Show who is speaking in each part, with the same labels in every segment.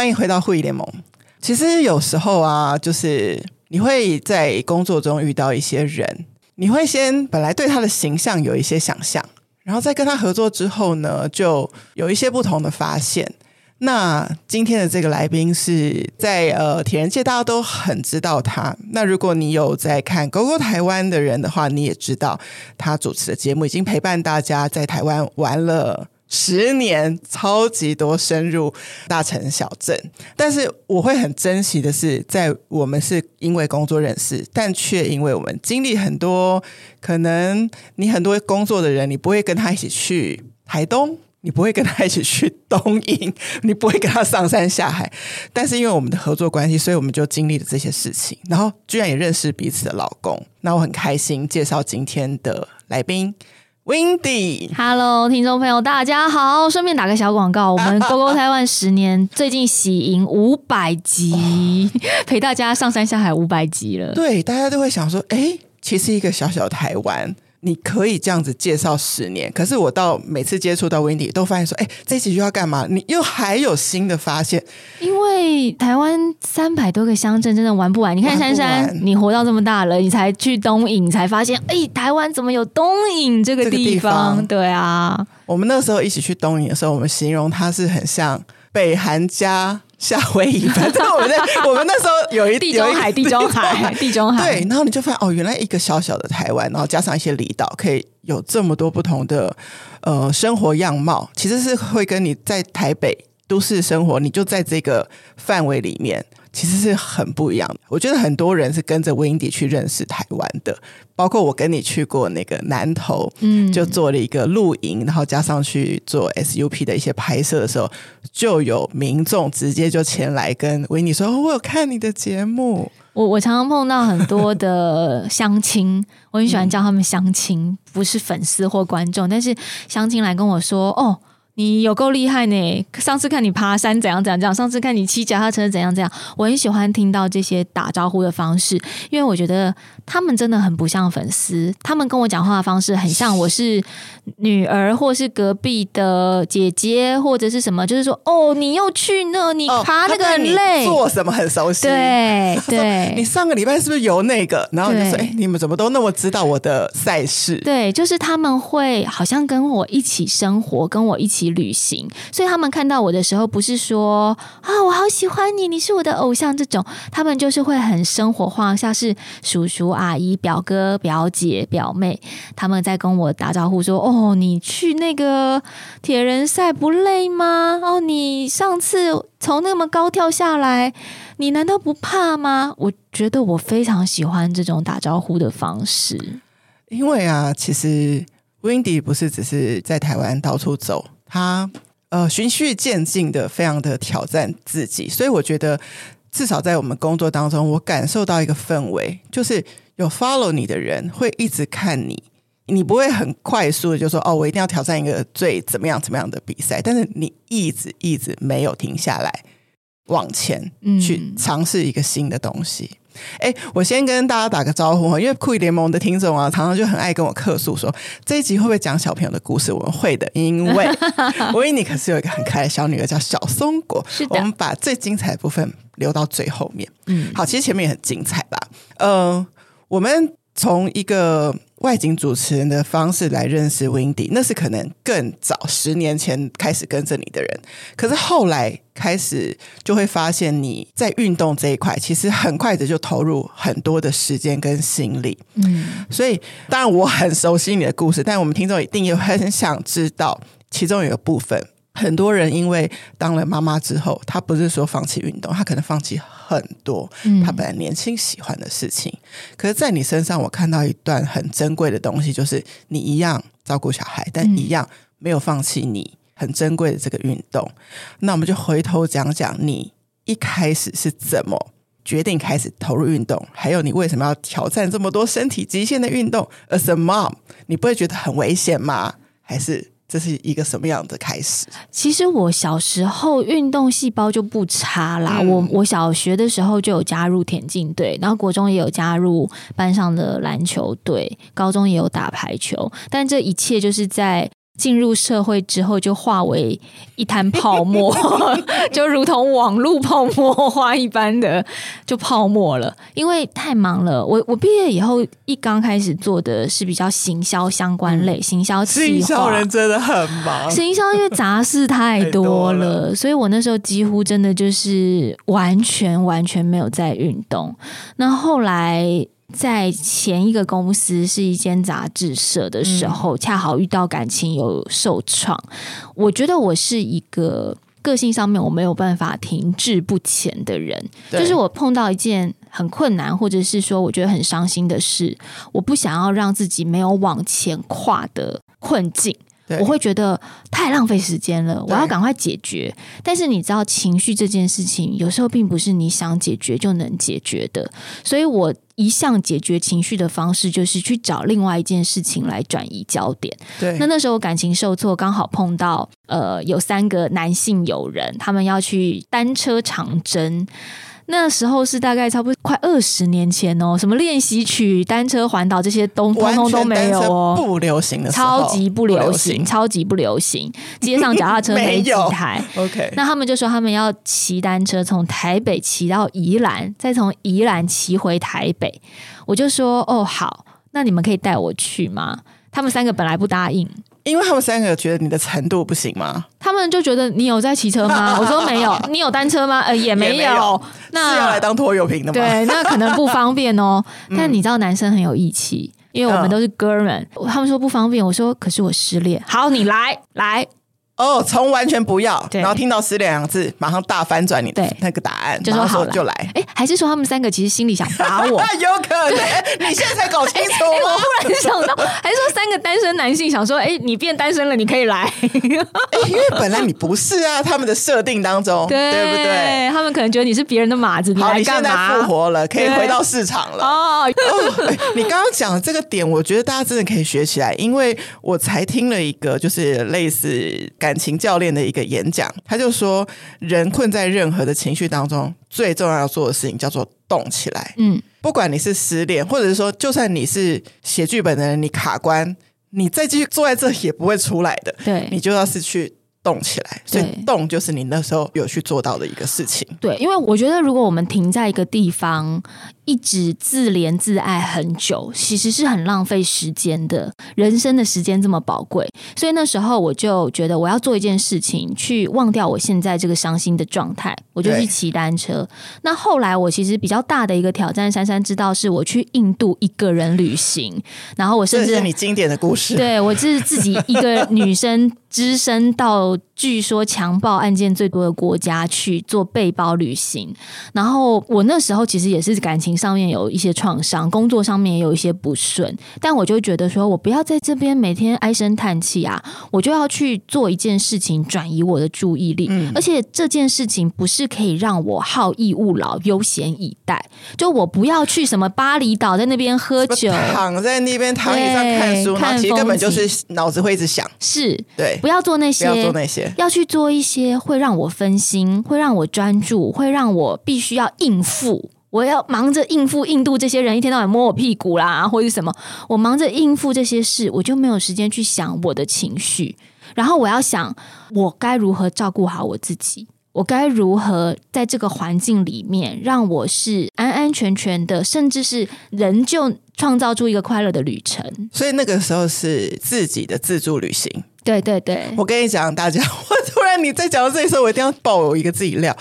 Speaker 1: 欢迎回到会议联盟。其实有时候啊，就是你会在工作中遇到一些人，你会先本来对他的形象有一些想象，然后在跟他合作之后呢，就有一些不同的发现。那今天的这个来宾是在呃铁人界，大家都很知道他。那如果你有在看《狗狗台湾》的人的话，你也知道他主持的节目已经陪伴大家在台湾玩了十年，超级多深入大城小镇。但是我会很珍惜的是，在我们是因为工作认识，但却因为我们经历很多，可能你很多工作的人，你不会跟他一起去台东。你不会跟他一起去东营，你不会跟他上山下海，但是因为我们的合作关系，所以我们就经历了这些事情，然后居然也认识彼此的老公。那我很开心介绍今天的来宾，Windy。
Speaker 2: Hello，听众朋友，大家好！顺便打个小广告，我们 GOGO 台湾十年最近喜迎五百集，陪大家上山下海五百集了。
Speaker 1: 对，大家都会想说，哎，其实一个小小台湾。你可以这样子介绍十年，可是我到每次接触到 Windy 都发现说，哎，这一集又要干嘛？你又还有新的发现？
Speaker 2: 因为台湾三百多个乡镇真的玩不完。你看珊珊，你活到这么大了，你才去东引，才发现，哎，台湾怎么有东引这个地方？这个地方对啊，
Speaker 1: 我们那时候一起去东引的时候，我们形容它是很像北韩加。夏威夷，反 正我们在我们那时候有一
Speaker 2: 地中海，地中海，地中海。
Speaker 1: 对，然后你就发现哦，原来一个小小的台湾，然后加上一些离岛，可以有这么多不同的呃生活样貌。其实是会跟你在台北都市生活，你就在这个范围里面。其实是很不一样的。我觉得很多人是跟着 Windy 去认识台湾的，包括我跟你去过那个南投，嗯，就做了一个露营，然后加上去做 SUP 的一些拍摄的时候，就有民众直接就前来跟 Windy 说：“哦，我有看你的节目。”
Speaker 2: 我我常常碰到很多的相亲，我很喜欢叫他们相亲，不是粉丝或观众，但是相亲来跟我说：“哦。”你有够厉害呢！上次看你爬山怎样怎样怎样，上次看你骑脚踏车怎样怎样，我很喜欢听到这些打招呼的方式，因为我觉得他们真的很不像粉丝，他们跟我讲话的方式很像我是女儿，或是隔壁的姐姐，或者是什么，就是说哦，你又去那，你爬那个很累，
Speaker 1: 做什么很熟悉，
Speaker 2: 对对，
Speaker 1: 你上个礼拜是不是游那个？然后你就说，哎，你们怎么都那么知道我的赛事？
Speaker 2: 对，就是他们会好像跟我一起生活，跟我一起。旅行，所以他们看到我的时候，不是说啊，我好喜欢你，你是我的偶像这种，他们就是会很生活化，像是叔叔阿姨、表哥表姐、表妹，他们在跟我打招呼说：“哦，你去那个铁人赛不累吗？哦，你上次从那么高跳下来，你难道不怕吗？”我觉得我非常喜欢这种打招呼的方式，
Speaker 1: 因为啊，其实 Windy 不是只是在台湾到处走。他呃循序渐进的，非常的挑战自己，所以我觉得至少在我们工作当中，我感受到一个氛围，就是有 follow 你的人会一直看你，你不会很快速的就说哦，我一定要挑战一个最怎么样怎么样的比赛，但是你一直一直没有停下来往前去尝试一个新的东西。哎，我先跟大家打个招呼哈，因为酷仪联盟的听众啊，常常就很爱跟我客诉说，这一集会不会讲小朋友的故事？我们会的，因为 Windy 可是有一个很可爱的小女儿叫小松果，是，我们把最精彩的部分留到最后面。嗯，好，其实前面也很精彩吧？嗯、呃，我们从一个。外景主持人的方式来认识 Windy，那是可能更早十年前开始跟着你的人，可是后来开始就会发现你在运动这一块，其实很快的就投入很多的时间跟心力。嗯，所以当然我很熟悉你的故事，但我们听众一定也很想知道其中有一个部分。很多人因为当了妈妈之后，他不是说放弃运动，他可能放弃很多他本来年轻喜欢的事情。嗯、可是，在你身上，我看到一段很珍贵的东西，就是你一样照顾小孩，但一样没有放弃你很珍贵的这个运动。嗯、那我们就回头讲讲你一开始是怎么决定开始投入运动，还有你为什么要挑战这么多身体极限的运动？As a mom，你不会觉得很危险吗？还是？这是一个什么样的开始？
Speaker 2: 其实我小时候运动细胞就不差啦。嗯、我我小学的时候就有加入田径队，然后国中也有加入班上的篮球队，高中也有打排球。但这一切就是在进入社会之后就化为一滩泡沫，就如同网络泡沫化一般的就泡沫了。因为太忙了，我我毕业以后一刚开始做的是比较行销相关类，嗯、行销企划，
Speaker 1: 行销人真的很忙，
Speaker 2: 行销因为杂事太多了，多了所以我那时候几乎真的就是完全完全没有在运动。那后来。在前一个公司是一间杂志社的时候，嗯、恰好遇到感情有受创。我觉得我是一个个性上面我没有办法停滞不前的人，就是我碰到一件很困难，或者是说我觉得很伤心的事，我不想要让自己没有往前跨的困境。对我会觉得太浪费时间了，我要赶快解决。但是你知道，情绪这件事情有时候并不是你想解决就能解决的。所以我一向解决情绪的方式就是去找另外一件事情来转移焦点。对，那那时候感情受挫，刚好碰到呃有三个男性友人，他们要去单车长征。那时候是大概差不多快二十年前哦，什么练习曲、单车环岛这些东通通都没有哦，
Speaker 1: 不流行的，
Speaker 2: 超级不流行，超级不流行。街上脚踏车没 几台。OK，那他们就说他们要骑单车从台北骑到宜兰，再从宜兰骑回台北。我就说哦好，那你们可以带我去吗？他们三个本来不答应。
Speaker 1: 因为他们三个觉得你的程度不行吗？
Speaker 2: 他们就觉得你有在骑车吗？我说没有。你有单车吗？呃，也没有。没有那
Speaker 1: 是要来当拖油瓶的吗？
Speaker 2: 对，那可能不方便哦。但你知道男生很有义气，因为我们都是哥们。嗯、他们说不方便，我说可是我失恋。好，你来来。
Speaker 1: 哦，从完全不要，然后听到失恋两个字，马上大翻转你的那个答案，就说好就来。哎，还是说他们三个其实心里想打我？有可能，你现在才搞清楚吗？我忽然想到，还是说三个单身男性想说，哎，你变单身了，你可以来。因为本来你不是啊，他们的设定当中，对不对？他们可能觉得你是别人的马子，你来干嘛？复活了，可以回到市场了。哦，你刚刚讲的这个点，我觉得大家真的可以学起来，因为我才听了一个，就是类似感情教练的一个演讲，他就说，人困在任何的情绪当中，最重要要做的事情叫做动起来。嗯，不管你是失恋，或者是说，就算你是写剧本的人，你卡关，你再继续坐在这也不会出来的。对，你就要是去。动起来，所以动就是你那时候有去做到的一个事情。对，因为我觉得如果我们停在一个地方，一直自怜自爱很久，其实是很浪费时间的。人生的时间这么宝贵，所以那时候我就觉得我要做一件事情，去忘掉我现在这个伤心的状态，我就去骑单车。那后来我其实比较大的一个挑战，珊珊知道是我去印度一个人旅行，然后我甚至是你经典的故事，对，我是自己一个女生。只身到据说强暴案件最多的国家去做背包旅行，然后我那时候其实也是感情上面有一些创伤，工作上面也有一些不顺，但我就觉得说我不要在这边每天唉声叹气啊，我就要去做一件事情转移我的注意力，嗯，而且这件事情不是可以让我好逸恶劳、悠闲以待，就我不要去什么巴厘岛在那边喝酒，躺在那边躺椅上看书，看其实根本就是脑子会一直想，是。对。不要做那些，不要做那些，要去做一些会让我分心、会让我专注、会让我必须要应付。我要忙着应付印度这些人，一天到晚摸我屁股啦，或者什么。我忙着应付这些事，我就没有时间去想我的情绪。然后我要想，我该如何照顾好我自己？我该如何在这个环境里面，让我是安安全全的，甚至是仍旧创造出一个快乐的旅程。所以那个时候是自己的自助旅行。对对对，我跟你讲，大家，我突然你在讲到这里时候，我一定要爆有一个自己料。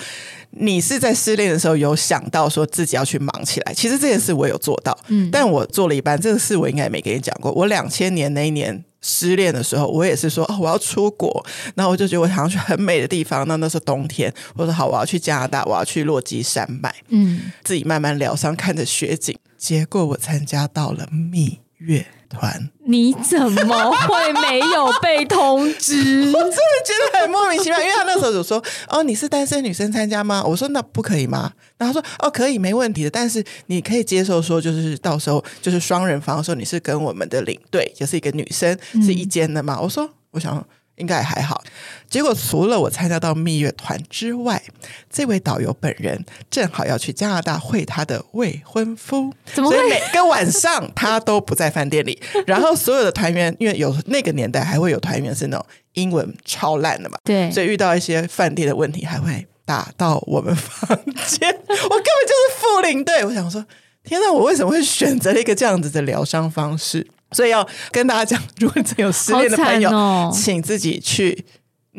Speaker 1: 你是在失恋的时候有想到说自己要去忙起来，其实这件事我有做到，嗯，但我做了一半。这个事我应该也没跟你讲过。我两千年那一年失恋的时候，我也是说哦，我要出国，然后我就觉得我想要去很美的地方。那那是冬天，我说好，我要去加拿大，我要去落基山脉，嗯，自己慢慢疗伤，看着雪景。结果我参加到了蜜月团，你怎么会没有被通知？我真的觉得很莫名其妙，因为他那时候就说：“哦，你是单身女生参加吗？”我说：“那不可以吗？”然后他说：“哦，可以，没问题的。但是你可以接受说，就是到时候就是双人房的时候，你是跟我们的领队，就是一个女生是一间的吗？”我说：“我想。”应该也还好。结果除了我参加到蜜月团之外，这位导游本人正好要去加拿大会他的未婚夫，
Speaker 2: 怎么会？
Speaker 1: 所以每个晚上他都不在饭店里。然后所有的团员，因为有那个年代还会有团员是那种英文超烂的嘛，
Speaker 2: 对，
Speaker 1: 所以遇到一些饭店的问题，还会打到我们房间。我根本就是副领队。我想说，天哪，我为什么会选择了一个这样子的疗伤方式？所以要跟大家讲，如果真有失恋的朋友，
Speaker 2: 哦、
Speaker 1: 请自己去。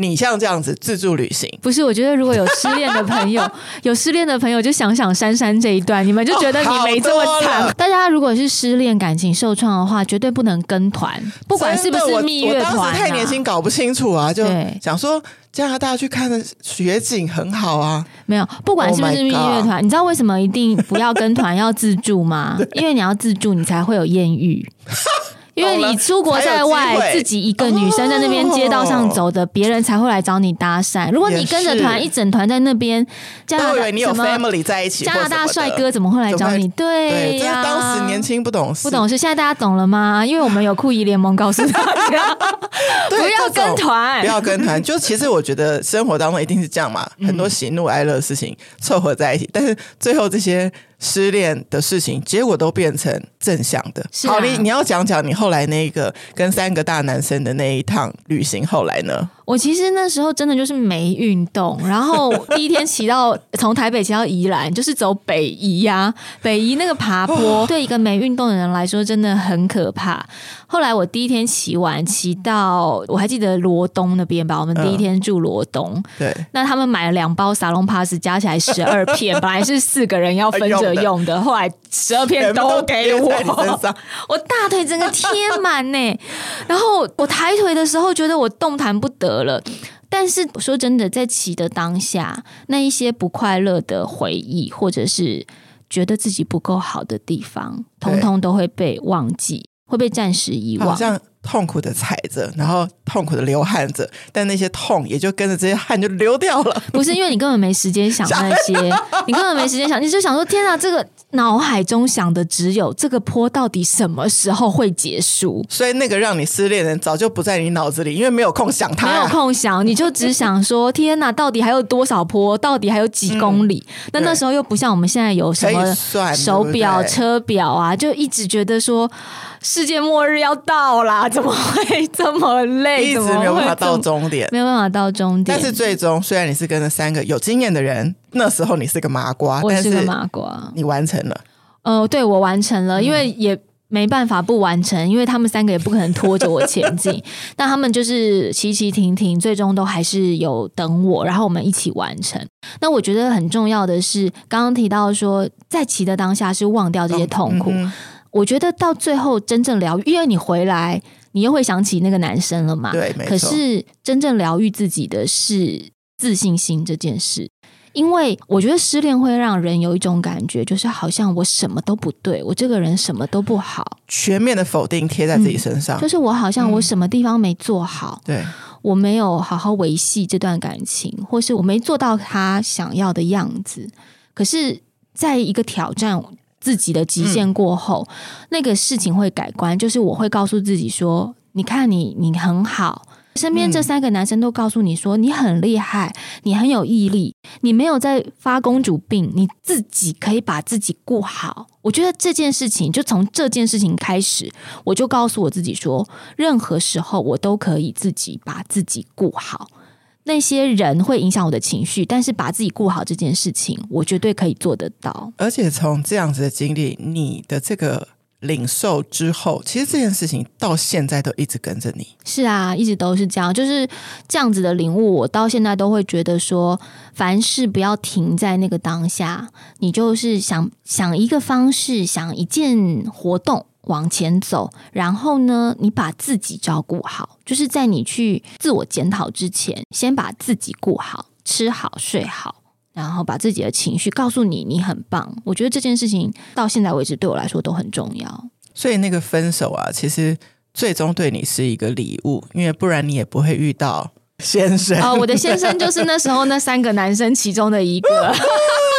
Speaker 1: 你像这样子自助旅行，
Speaker 2: 不是？我觉得如果有失恋的朋友，有失恋的朋友，就想想珊珊这一段，你们就觉得你没这么惨。哦、大家如果是失恋、感情受创的话，绝对不能跟团，不管是不是蜜月团、啊。我当时
Speaker 1: 太年轻，搞不清楚啊，就想说加拿大去看的雪景很好啊。
Speaker 2: 没有，不管是不是蜜月团，你知道为什么一定不要跟团要自助吗？因为你要自助，你才会有艳遇。因为你出国在外，自己一个女生在那边街道上走的，别人才会来找你搭讪。如果你跟着团一整团在那边，加拿大
Speaker 1: 你有 family 在一起，
Speaker 2: 加拿大帅哥怎么会来找你？对呀，
Speaker 1: 当时年轻不懂事，
Speaker 2: 不懂事。现在大家懂了吗？因为我们有酷姨联盟告诉大家，不要跟团，
Speaker 1: 不要跟团。就其实我觉得生活当中一定是这样嘛，很多喜怒哀乐的事情凑合在一起，但是最后这些。失恋的事情，结果都变成正向的。
Speaker 2: 啊、
Speaker 1: 好，你你要讲讲你后来那个跟三个大男生的那一趟旅行，后来呢？
Speaker 2: 我其实那时候真的就是没运动，然后 第一天骑到从台北骑到宜兰，就是走北宜呀、啊，北宜那个爬坡，对一个没运动的人来说真的很可怕。后来我第一天骑完，骑到我还记得罗东那边吧，我们第一天住罗东。嗯、对，那他们买了两包沙龙 pass，，加起来十二片，本来是四个人要分着用的，后来十二片都给我，我大腿整个贴满呢。然后我抬腿的时候，觉得我动弹不得了。但是说真的，在骑的当下，那一些不快乐的回忆，或者是觉得自己不够好的地方，通通都会被忘记。会被暂时遗忘，好
Speaker 1: 像痛苦的踩着，然后痛苦的流汗着，但那些痛也就跟着这些汗就流掉了。
Speaker 2: 不是因为你根本没时间想那些，你根本没时间想，你就想说：天啊，这个脑海中想的只有这个坡到底什么时候会结束？
Speaker 1: 所以那个让你失恋的人早就不在你脑子里，因为没有空想他，
Speaker 2: 没有空想，你就只想说：天哪，到底还有多少坡？到底还有几公里？嗯、那那时候又不像我们现在有什么手表、车表啊，就一直觉得说。世界末日要到啦，怎么会这么累？
Speaker 1: 一直没有办法到终点，
Speaker 2: 没有办法到终点。
Speaker 1: 但是最终，虽然你是跟了三个有经验的人，那时候你是个麻瓜，
Speaker 2: 我是个麻瓜，
Speaker 1: 你完成了。
Speaker 2: 呃，对，我完成了，因为也没办法不完成，因为他们三个也不可能拖着我前进。但他们就是骑骑停停，最终都还是有等我，然后我们一起完成。那我觉得很重要的是，刚刚提到说，在骑的当下是忘掉这些痛苦。嗯我觉得到最后真正疗愈，因为你回来，你又会想起那个男生了嘛？
Speaker 1: 对，没错。
Speaker 2: 可是真正疗愈自己的是自信心这件事，因为我觉得失恋会让人有一种感觉，就是好像我什么都不对，我这个人什么都不好，
Speaker 1: 全面的否定贴在自己身上，
Speaker 2: 嗯，就是我好像我什么地方没做好，
Speaker 1: 嗯、对，
Speaker 2: 我没有好好维系这段感情，或是我没做到他想要的样子。可是，在一个挑战。自己的极限过后，嗯、那个事情会改观。就是我会告诉自己说：“你看你，你很好。”身边这三个男生都告诉你说：“你很厉害，你很有毅力，你没有在发公主病，你自己可以把自己顾好。”我觉得这件事情，就从这件事情开始，我就告诉我自己说：“任何时候我都可以自己把自己顾好。”那些人会影响我的情绪，但是把自己顾好这件事情，我绝对可以做得到。
Speaker 1: 而且从这样子的经历，你的这个领受之后，其实这件事情到现在都一直跟着你。
Speaker 2: 是啊，一直都是这样，就是这样子的领悟。我到现在都会觉得说，凡事不要停在那个当下，你就是想想一个方式，想一件活动。往前走，然后呢，你把自己照顾好，就是在你去自我检讨之前，先把自己顾好，吃好睡好，然后把自己的情绪告诉你，你很棒。我觉得这件事情到现在为止对我来说都很重要。
Speaker 1: 所以那个分手啊，其实最终对你是一个礼物，因为不然你也不会遇到先生。
Speaker 2: 哦，我的先生就是那时候那三个男生其中的一个。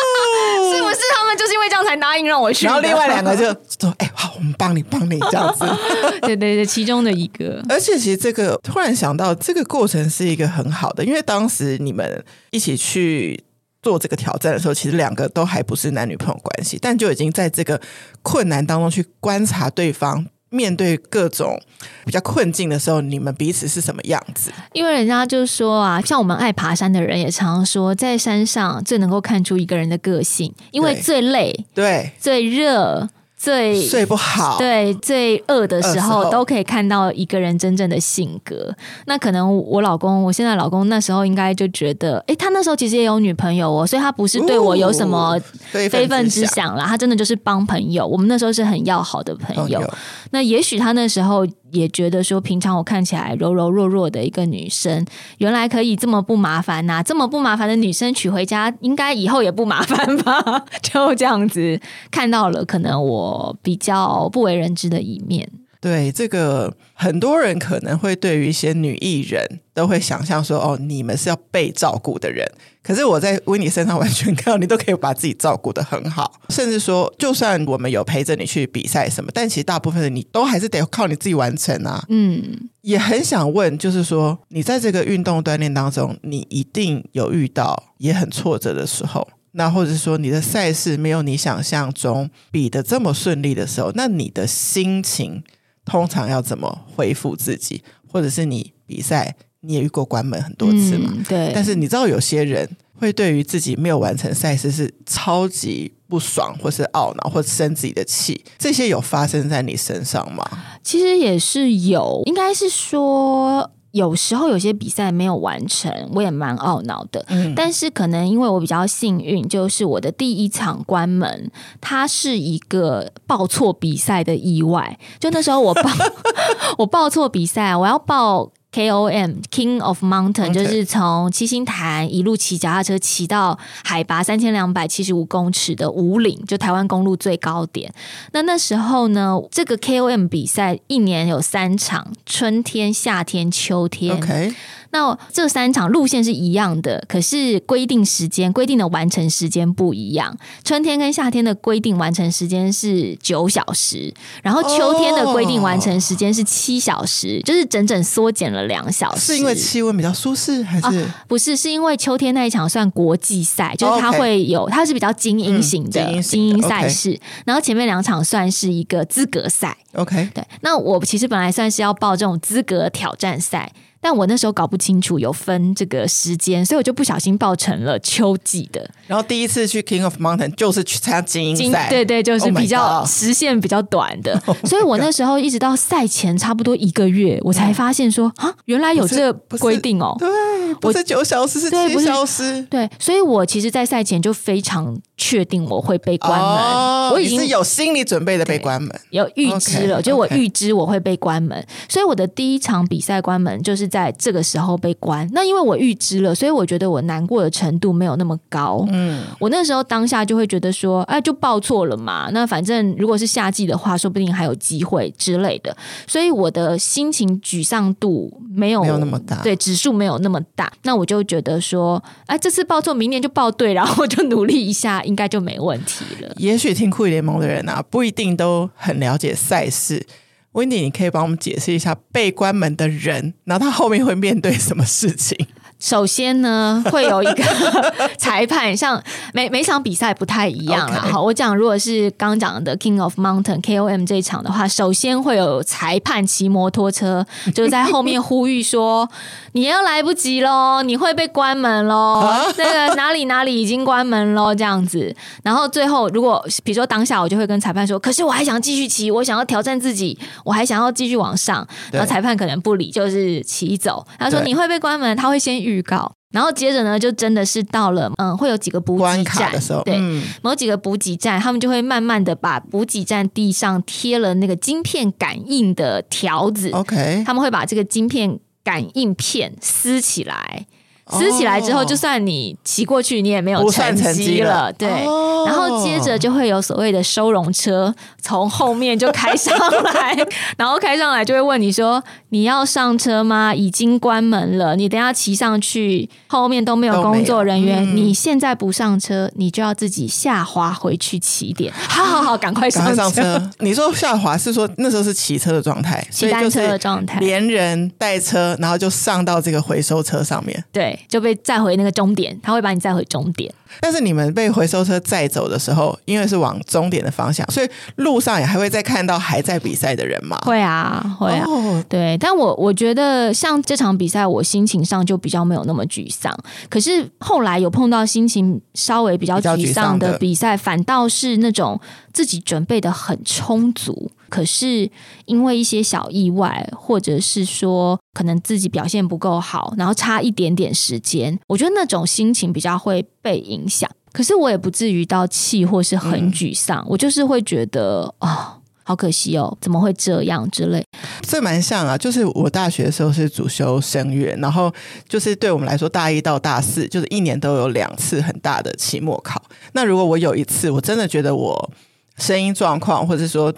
Speaker 2: 就是因为这样样才答应让我去。
Speaker 1: 然后另外两个就说：“哎、欸，好，我们帮你，帮你这样子。”
Speaker 2: 对对对，其中的一个。
Speaker 1: 而且其实这个突然想到，这个过程是一个很好的，因为当时你们一起去做这个挑战的时候，其实两个都还不是男女朋友关系，但就已经在这个困难当中去观察对方。面对各种比较困境的时候，你们彼此是什么样子？
Speaker 2: 因为人家就说啊，像我们爱爬山的人也常说，在山上最能够看出一个人的个性，因为最累，
Speaker 1: 对，
Speaker 2: 最热。最
Speaker 1: 睡不好，
Speaker 2: 对，最饿的时候都可以看到一个人真正的性格。那可能我老公，我现在老公那时候应该就觉得，哎、欸，他那时候其实也有女朋友哦，所以他不是对我有什么非分之想啦，他真的就是帮朋友。我们那时候是很要好的朋友。那也许他那时候。也觉得说，平常我看起来柔柔弱弱的一个女生，原来可以这么不麻烦呐、啊！这么不麻烦的女生娶回家，应该以后也不麻烦吧？就这样子看到了，可能我比较不为人知的一面。
Speaker 1: 对，这个很多人可能会对于一些女艺人都会想象说，哦，你们是要被照顾的人。可是我在维尼身上完全看到，你都可以把自己照顾的很好，甚至说，就算我们有陪着你去比赛什么，但其实大部分的你都还是得靠你自己完成啊。嗯，也很想问，就是说，你在这个运动锻炼当中，你一定有遇到也很挫折的时候。那或者说你的赛事没有你想象中比得这么顺利的时候，那你的心情通常要怎么恢复自己？或者是你比赛你也遇过关门很多次嘛？
Speaker 2: 嗯，对。
Speaker 1: 但是你知道有些人会对于自己没有完成赛事是超级不爽，或是懊恼，或生自己的气，这些有发生在你身上吗？
Speaker 2: 其实也是有，应该是说。有时候有些比赛没有完成，我也蛮懊恼的。嗯，但是可能因为我比较幸运，就是我的第一场关门，它是一个报错比赛的意外。就那时候我报 我报错比赛，我要报。K O M King of Mountain 就是从七星潭一路骑脚踏车骑到海拔三千两百七十五公尺的五岭，就台湾公路最高点。那那时候呢，这个 K O M 比赛一年有三场，春天、夏天、秋天。Okay. 那这三场路线是一样的，可是规定时间、规定的完成时间不一样。春天跟夏天的规定完成时间是九小时，然后秋天的规定完成时间是七小时，哦，就是整整缩减了两小时。
Speaker 1: 是因为气温比较舒适，还是、啊、
Speaker 2: 不是？是因为秋天那一场算国际赛，就是它会有，它是比较精英型的、嗯、精英赛事，然后前面两场算是一个资格赛。
Speaker 1: OK，
Speaker 2: 对。那我其实本来算是要报这种资格挑战赛。但我那时候搞不清楚有分这个时间，所以我就不小心报成了秋季的。
Speaker 1: 然后第一次去 King of Mountain 就是去参加精英赛，
Speaker 2: 对对，就是比较时限比较短的。Oh、所以我那时候一直到赛前差不多一个月，我才发现说啊，原来有这个规定哦。
Speaker 1: 对，不是九小时是七小时。
Speaker 2: 对，所以我其实，在赛前就非常确定我会被关门。Oh, 我已经
Speaker 1: 是有心理准备的被关门，
Speaker 2: 有预知了，okay, 就我预知我会被关门。所以我的第一场比赛关门就是。在这个时候被关，那因为我预知了，所以我觉得我难过的程度没有那么高。嗯，我那时候当下就会觉得说，哎，就报错了嘛。那反正如果是夏季的话，说不定还有机会之类的。所以我的心情沮丧度没有，
Speaker 1: 没有那么大，
Speaker 2: 对，指数没有那么大。那我就觉得说，哎，这次报错，明年就报对，然后我就努力一下，应该就没问题了。
Speaker 1: 也许听酷联盟的人啊，不一定都很了解赛事。Wendy，你可以帮我们解释一下被关门的人，然后他后面会面对什么事情？
Speaker 2: 首先呢，会有一个 裁判，像每每场比赛不太一样啊。好，我讲如果是刚讲的 King of Mountain KOM 这一场的话，首先会有裁判骑摩托车，就是在后面呼吁说：“你要来不及喽，你会被关门喽，那个哪里哪里已经关门喽。”这样子。然后最后，如果比如说当下，我就会跟裁判说：“可是我还想继续骑，我想要挑战自己，我还想要继续往上。”然后裁判可能不理，就是骑走。他说：“你会被关门。”他会先预告，然后接着呢，就真的是到了，嗯，会有几个补给站的时候，对，嗯、某几个补给站，他们就会慢慢的把补给站地上贴了那个晶片感应的条子，OK，他们会把这个晶片感应片撕起来。撕起来之后，就算你骑过去，你也没有成绩了。了对，哦、然后接着就会有所谓的收容车从后面就开上来，然后开上来就会问你说：“你要上车吗？已经关门了，你等下骑上去，后面都没有工作人员，嗯、你现在不上车，你就要自己下滑回去起点。好好好，赶快上车。
Speaker 1: 上车”你说下滑是说那时候是骑车的状态，
Speaker 2: 骑单车的状态，
Speaker 1: 连人带车，然后就上到这个回收车上面。
Speaker 2: 对。就被载回那个终点，他会把你载回终点。
Speaker 1: 但是你们被回收车载走的时候，因为是往终点的方向，所以路上也还会再看到还在比赛的人嘛？
Speaker 2: 会啊，会啊。Oh. 对，但我我觉得像这场比赛，我心情上就比较没有那么沮丧。可是后来有碰到心情稍微比较沮丧的比赛，反倒是那种自己准备的很充足。可是因为一些小意外，或者是说可能自己表现不够好，然后差一点点时间，我觉得那种心情比较会被影响。可是我也不至于到气或是很沮丧，嗯、我就是会觉得啊、哦，好可惜哦，怎么会这样之类。
Speaker 1: 这蛮像啊，就是我大学的时候是主修声乐，然后就是对我们来说，大一到大四就是一年都有两次很大的期末考。那如果我有一次，我真的觉得我声音状况，或者说。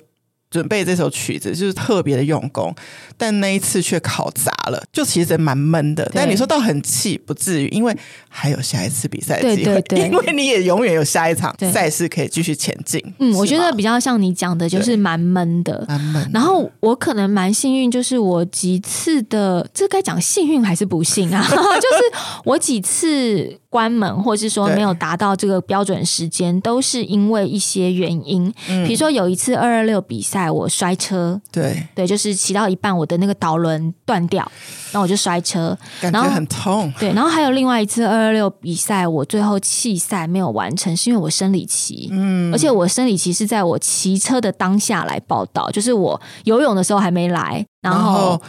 Speaker 1: 准备这首曲子就是特别的用功，但那一次却考砸了，就其实蛮闷的。但你说到很气，不至于，因为还有下一次比赛的机会，因为你也永远有下一场赛事可以继续前进。
Speaker 2: 嗯，我觉得比较像你讲的，就是蛮闷的，蛮闷。然后我可能蛮幸运，就是我几次的，这该讲幸运还是不幸啊？就是我几次。关门，或是说没有达到这个标准时间，都是因为一些原因。嗯，比如说有一次二二六比赛，我摔车，
Speaker 1: 对
Speaker 2: 对，就是骑到一半，我的那个导轮断掉，然后我就摔车，
Speaker 1: 感觉很痛。
Speaker 2: 对，然后还有另外一次二二六比赛，我最后弃赛没有完成，是因为我生理期。嗯，而且我生理期是在我骑车的当下来报道，就是我游泳的时候还没来。然后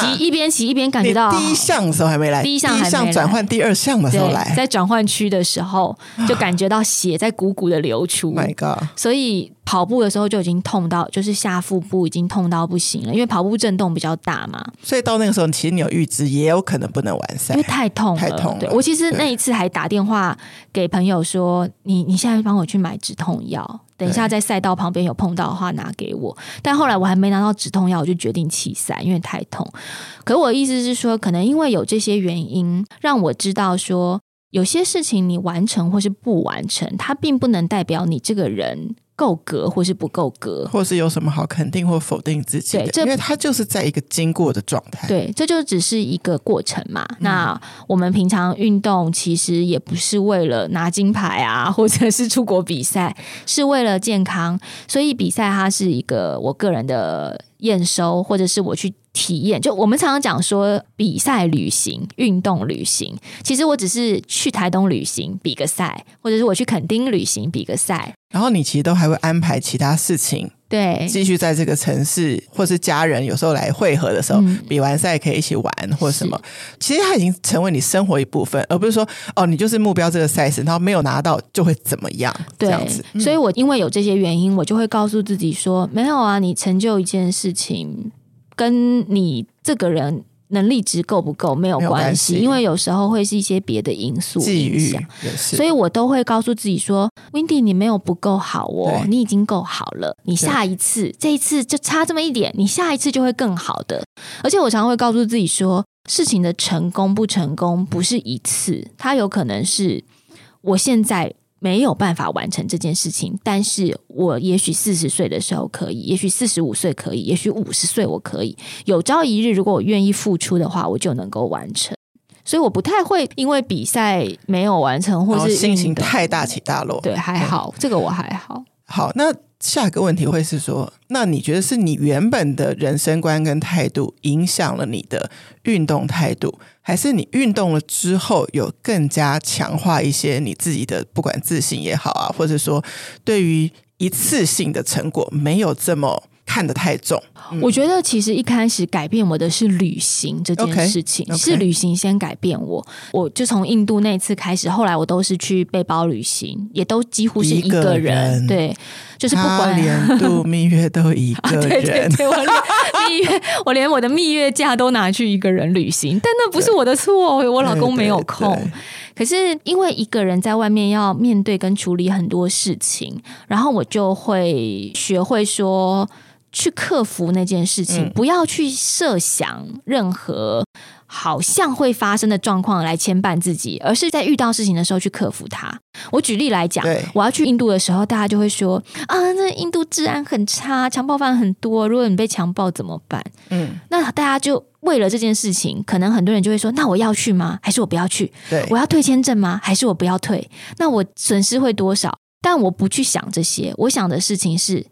Speaker 2: 骑一边骑一边感觉到
Speaker 1: 第一项的时候还没来，
Speaker 2: 第一项还没来，
Speaker 1: 转换第二项的时候来，
Speaker 2: 在转换区的时候就感觉到血在汩汩的流出。
Speaker 1: My God！
Speaker 2: 所以跑步的时候就已经痛到，就是下腹部已经痛到不行了，因为跑步震动比较大嘛。
Speaker 1: 所以到那个时候，其实你有预知，也有可能不能完赛，
Speaker 2: 因为太痛了，
Speaker 1: 太痛了。
Speaker 2: 对，我其实那一次还打电话给朋友说：“你你现在帮我去买止痛药。”等一下，在赛道旁边有碰到的话，拿给我。但后来我还没拿到止痛药，我就决定弃赛，因为太痛。可我的意思是说，可能因为有这些原因，让我知道说，有些事情你完成或是不完成，它并不能代表你这个人。够格或是不够格，
Speaker 1: 或是有什么好肯定或否定自己的？对，因为他就是在一个经过的状态。
Speaker 2: 对，这就只是一个过程嘛。嗯、那我们平常运动其实也不是为了拿金牌啊，或者是出国比赛，是为了健康。所以比赛它是一个我个人的验收，或者是我去。体验，就我们常常讲说比赛旅行、运动旅行，其实我只是去台东旅行比个赛，或者是我去垦丁旅行比个赛。
Speaker 1: 然后你其实都还会安排其他事情，
Speaker 2: 对，
Speaker 1: 继续在这个城市，或是家人有时候来会合的时候，嗯、比完赛可以一起玩或什么。其实它已经成为你生活一部分，而不是说哦，你就是目标这个赛事，然后没有拿到就会怎么样
Speaker 2: 对
Speaker 1: 这样子。
Speaker 2: 所以我因为有这些原因，我就会告诉自己说，没有啊，你成就一件事情。跟你这个人能力值够不够没有关系，因为有时候会是一些别的因素影响，所以我都会告诉自己说：“Windy，你没有不够好哦，你已经够好了。你下一次，这一次就差这么一点，你下一次就会更好的。”而且我常常会告诉自己说：“事情的成功不成功不是一次，它有可能是我现在。”没有办法完成这件事情，但是我也许四十岁的时候可以，也许四十五岁可以，也许五十岁我可以。有朝一日，如果我愿意付出的话，我就能够完成。所以我不太会因为比赛没有完成，或是
Speaker 1: 心情太大起大落。
Speaker 2: 对，还好，对这个我还好。
Speaker 1: 好，那。下一个问题会是说，那你觉得是你原本的人生观跟态度影响了你的运动态度，还是你运动了之后有更加强化一些你自己的不管自信也好啊，或者说对于一次性的成果没有这么看得太重。
Speaker 2: 嗯、我觉得其实一开始改变我的是旅行这件事情，okay, okay 是旅行先改变我。我就从印度那次开始，后来我都是去背包旅行，也都几乎是一个人。对，就是不管
Speaker 1: 连度 蜜月都一个人，啊、对对对，
Speaker 2: 我连 蜜月，我连我的蜜月假都拿去一个人旅行，但那不是我的错，我老公没有空。可是因为一个人在外面要面对跟处理很多事情，然后我就会学会说去克服那件事情，嗯、不要去设想任何好像会发生的状况来牵绊自己，而是在遇到事情的时候去克服它。我举例来讲，我要去印度的时候，大家就会说啊，那印度治安很差，强暴犯很多，如果你被强暴怎么办？嗯，那大家就。为了这件事情，可能很多人就会说：“那我要去吗？还是我不要去？对，我要退签证吗？还是我不要退？那我损失会多少？”但我不去想这些，我想的事情是：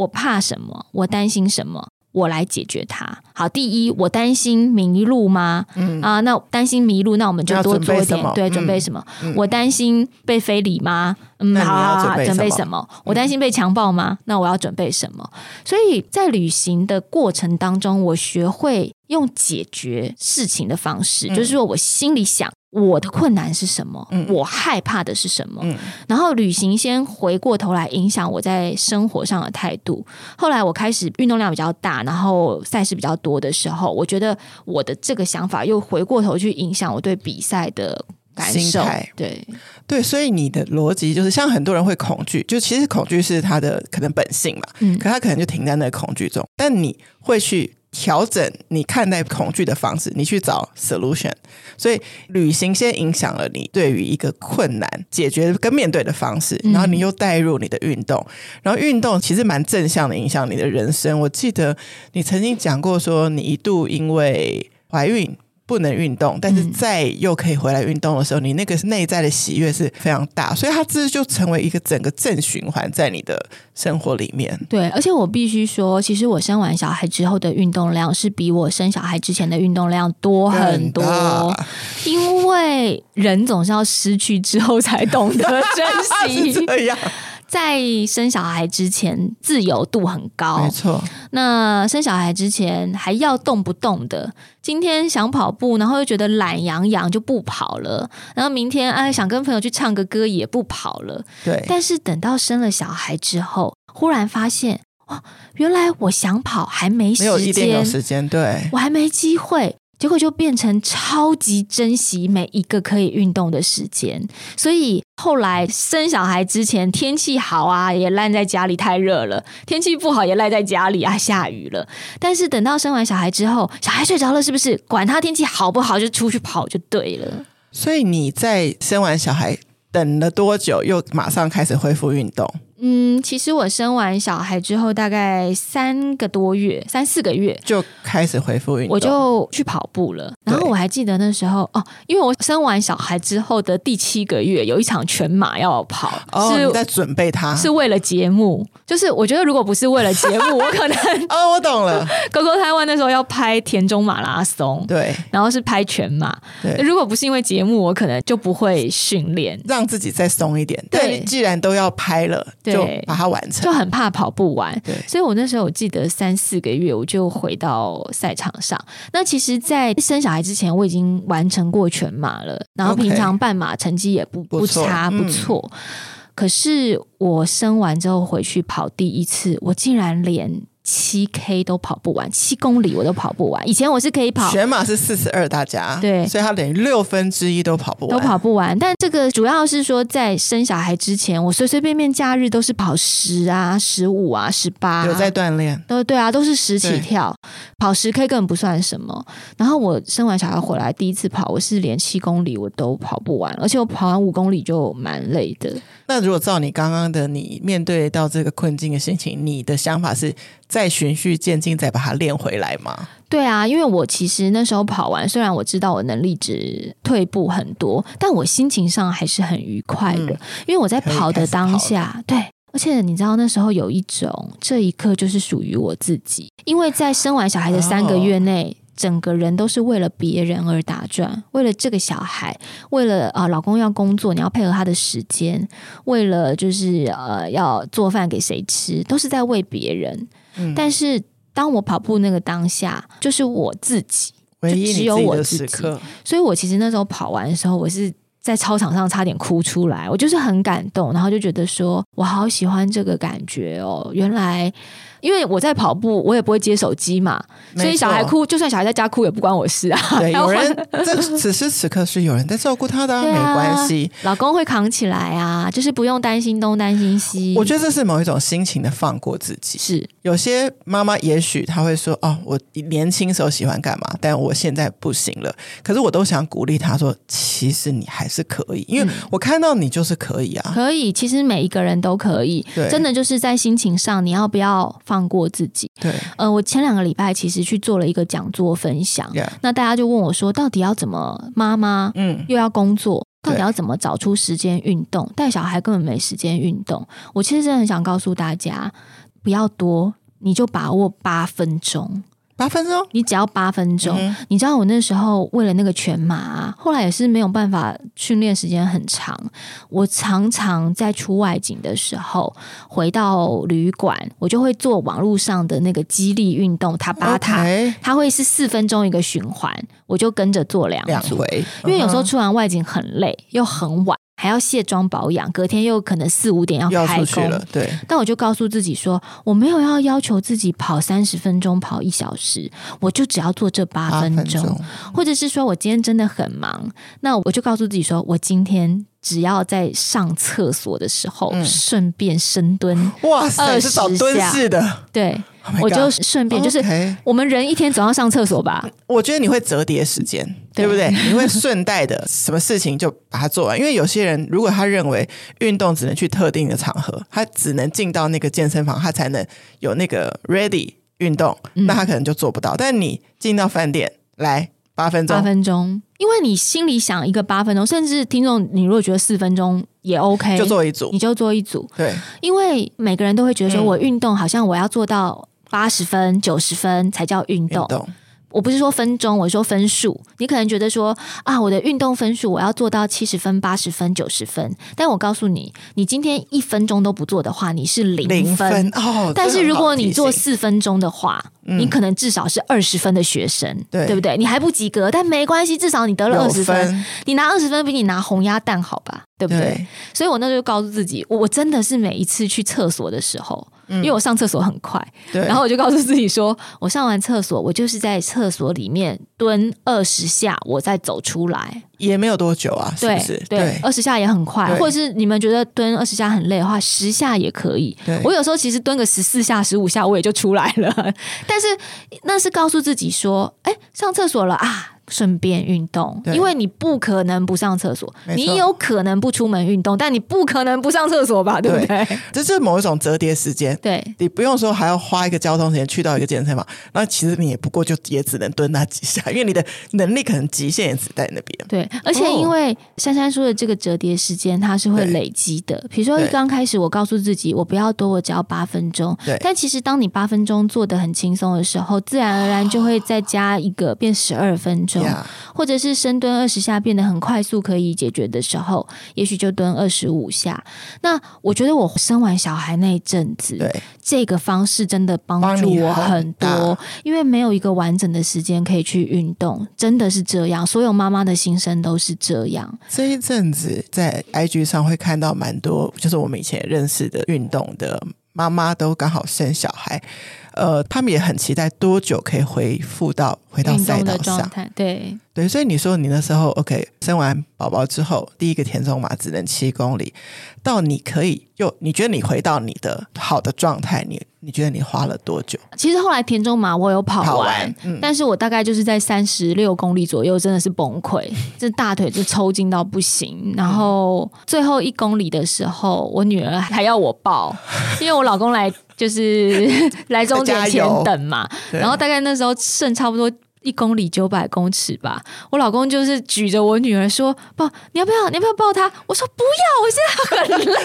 Speaker 2: 我怕什么？我担心什么？我来解决它。好，第一，我担心迷路吗？嗯啊，那担心迷路，那我们就多做一点，对，准备什么？嗯、我担心被非礼吗？嗯，好，好，好，准备什么？我担心被强暴吗？那我要准备什么？所以在旅行的过程当中，我学会用解决事情的方式，嗯、就是说我心里想。我的困难是什么？嗯、我害怕的是什么？嗯、然后旅行先回过头来影响我在生活上的态度。后来我开始运动量比较大，然后赛事比较多的时候，我觉得我的这个想法又回过头去影响我对比赛的感受。对
Speaker 1: 对，所以你的逻辑就是，像很多人会恐惧，就其实恐惧是他的可能本性嘛，嗯，可他可能就停在那个恐惧中，但你会去。调整你看待恐惧的方式，你去找 solution。所以旅行先影响了你对于一个困难解决跟面对的方式，然后你又带入你的运动，然后运动其实蛮正向的影响你的人生。我记得你曾经讲过说，你一度因为怀孕。不能运动，但是再又可以回来运动的时候，嗯、你那个内在的喜悦是非常大，所以它这就成为一个整个正循环在你的生活里面。
Speaker 2: 对，而且我必须说，其实我生完小孩之后的运动量是比我生小孩之前的运动量多很多，很因为人总是要失去之后才懂得珍惜。
Speaker 1: 这样。
Speaker 2: 在生小孩之前，自由度很高，
Speaker 1: 没错。
Speaker 2: 那生小孩之前还要动不动的，今天想跑步，然后又觉得懒洋洋就不跑了，然后明天哎想跟朋友去唱个歌也不跑了。
Speaker 1: 对。
Speaker 2: 但是等到生了小孩之后，忽然发现，哇，原来我想跑还没时间，没有一点有
Speaker 1: 时间，对，
Speaker 2: 我还没机会。结果就变成超级珍惜每一个可以运动的时间，所以后来生小孩之前天气好啊，也赖在家里太热了；天气不好也赖在家里啊，下雨了。但是等到生完小孩之后，小孩睡着了，是不是管他天气好不好，就出去跑就对了。
Speaker 1: 所以你在生完小孩等了多久，又马上开始恢复运动？
Speaker 2: 嗯，其实我生完小孩之后，大概三个多月，三四个月
Speaker 1: 就开始恢复运动，
Speaker 2: 我就去跑步了。然后我还记得那时候哦，因为我生完小孩之后的第七个月有一场全马要跑，
Speaker 1: 哦，是在准备它，
Speaker 2: 是为了节目。就是我觉得如果不是为了节目，我可能
Speaker 1: 哦，我懂了。
Speaker 2: GoGo 台湾那时候要拍田中马拉松，
Speaker 1: 对，
Speaker 2: 然后是拍全马。对，如果不是因为节目，我可能就不会训练，
Speaker 1: 让自己再松一点。对，既然都要拍了。就把它完成，
Speaker 2: 就很怕跑不完，
Speaker 1: 对，
Speaker 2: 所以我那时候我记得三四个月我就回到赛场上。那其实，在生小孩之前，我已经完成过全马了，然后平常半马成绩也不不差，不错。嗯。可是我生完之后回去跑第一次，我竟然连。七 K 都跑不完，七公里我都跑不完。以前我是可以跑，
Speaker 1: 全马是四十二，大家
Speaker 2: 对，
Speaker 1: 所以他等于六分之一都跑不完，
Speaker 2: 都跑不完。但这个主要是说，在生小孩之前，我随随便便假日都是跑十啊、十五啊、十八，
Speaker 1: 有在锻炼。
Speaker 2: 都对啊，都是十起跳，跑十 K 根本不算什么。然后我生完小孩回来第一次跑，我是连七公里我都跑不完，而且我跑完五公里就蛮累的。
Speaker 1: 那如果照你刚刚的你面对到这个困境的心情，你的想法是再循序渐进，再把它练回来吗？
Speaker 2: 对啊，因为我其实那时候跑完，虽然我知道我能力值退步很多，但我心情上还是很愉快的，嗯、因为我在跑的当下，对，而且你知道那时候有一种这一刻就是属于我自己，因为在生完小孩的三个月内。哦整个人都是为了别人而打转，为了这个小孩，为了啊、呃、老公要工作，你要配合他的时间，为了就是呃要做饭给谁吃，都是在为别人。嗯、但是当我跑步那个当下，就是我自己，唯一只有我自己。所以我其实那时候跑完的时候，我是。在操场上差点哭出来，我就是很感动，然后就觉得说我好喜欢这个感觉哦，原来。因为我在跑步，我也不会接手机嘛，所以小孩哭，就算小孩在家哭也不关我事啊。
Speaker 1: 对，有人这此时此刻是有人在照顾他的，啊，没关系，
Speaker 2: 老公会扛起来啊，就是不用担心东担心西。
Speaker 1: 我觉得这是某一种心情的放过自己。
Speaker 2: 是
Speaker 1: 有些妈妈也许她会说：“哦，我年轻时候喜欢干嘛，但我现在不行了。”可是我都想鼓励她说：“其实你还是可以，因为我看到你就是可以啊，
Speaker 2: 可以。其实每一个人都可以，对，真的就是在心情上，你要不要？”放过自己，
Speaker 1: 对，
Speaker 2: 呃，我前两个礼拜其实去做了一个讲座分享.那大家就问我说，到底要怎么妈妈，嗯，又要工作，嗯、到底要怎么找出时间运动？带小孩根本没时间运动。我其实真的很想告诉大家，不要多，你就把握八分钟。
Speaker 1: 八分钟，
Speaker 2: 你只要八分钟。嗯、你知道我那时候为了那个全马、啊，后来也是没有办法训练时间很长。我常常在出外景的时候，回到旅馆，我就会做网络上的那个激励运动，塔巴塔，它会是四分钟一个循环，我就跟着做两组。
Speaker 1: 回
Speaker 2: 因为有时候出完外景很累，又很晚。还要卸妆保养，隔天又可能四五点要开工。
Speaker 1: 对，
Speaker 2: 但我就告诉自己说，我没有要要求自己跑三十分钟、跑一小时，我就只要做这八分钟，分或者是说我今天真的很忙，那我就告诉自己说，我今天只要在上厕所的时候，嗯、顺便深蹲，
Speaker 1: 哇塞，是找蹲式的，
Speaker 2: 对。Oh、我就顺便就是，我们人一天总要上厕所吧？
Speaker 1: 我觉得你会折叠时间，对，不对？你会顺带的什么事情就把它做完。因为有些人如果他认为运动只能去特定的场合，他只能进到那个健身房，他才能有那个 ready 运动，那他可能就做不到。嗯、但你进到饭店来八分钟，
Speaker 2: 八分钟，因为你心里想一个八分钟，甚至听众，你如果觉得四分钟。也 OK，
Speaker 1: 就做一组，
Speaker 2: 你就做一组。
Speaker 1: 对，
Speaker 2: 因为每个人都会觉得说，我运动好像我要做到八十分、九十分才叫运动。运动我不是说分钟，我说分数。你可能觉得说啊，我的运动分数我要做到七十分、八十分、九十分。但我告诉你，你今天一分钟都不做的话，你是零分。
Speaker 1: 零分哦。
Speaker 2: 但是如果你做四分钟的话，嗯、你可能至少是二十分的学生，对，对不对？你还不及格，但没关系，至少你得了二十分。分你拿二十分比你拿红鸭蛋好吧？对不对？对，所以我那时候就告诉自己，我真的是每一次去厕所的时候。因为我上厕所很快，对然后我就告诉自己说，我上完厕所，我就是在厕所里面蹲二十下，我再走出来，
Speaker 1: 也没有多久啊，是不是？
Speaker 2: 对，二十下也很快，或者是你们觉得蹲二十下很累的话，十下也可以。对我有时候其实蹲个十四下、十五下，我也就出来了。但是那是告诉自己说，哎，上厕所了啊。顺便运动，因为你不可能不上厕所，你有可能不出门运动，但你不可能不上厕所吧？对不对？
Speaker 1: 这是某一种折叠时间。
Speaker 2: 对，
Speaker 1: 你不用说还要花一个交通时间去到一个健身房，那其实你也不过就也只能蹲那几下，因为你的能力可能极限也只在那边。
Speaker 2: 对，而且因为珊珊说的这个折叠时间，它是会累积的。比如说，刚开始我告诉自己，我不要多，我只要八分钟。对，但其实当你八分钟做的很轻松的时候，自然而然就会再加一个变十二分钟，Yeah. 或者。是深蹲二十下变得很快速可以解决的时候，也许就蹲二十五下。那我觉得我生完小孩那一阵子，对这个方式真的帮助我很多，因为没有一个完整的时间可以去运动，真的是这样。所有妈妈的心声都是这样。
Speaker 1: 这一阵子在 IG 上会看到蛮多，就是我们以前认识的运动的妈妈都刚好生小孩。呃，他们也很期待多久可以恢复到回到赛道上。
Speaker 2: 对
Speaker 1: 对，所以你说你那时候 OK，生完宝宝之后，第一个田中马只能七公里，到你可以又你觉得你回到你的好的状态，你你觉得你花了多久？
Speaker 2: 其实后来田中马我有跑完，跑完嗯、但是我大概就是在三十六公里左右，真的是崩溃，这大腿就抽筋到不行。然后最后一公里的时候，我女儿还要我抱，因为我老公来。就是 来终点前等嘛，然后大概那时候剩差不多一公里九百公尺吧。我老公就是举着我女儿说：“抱，你要不要？你要不要抱她？”我说：“不要，我现在很 累。”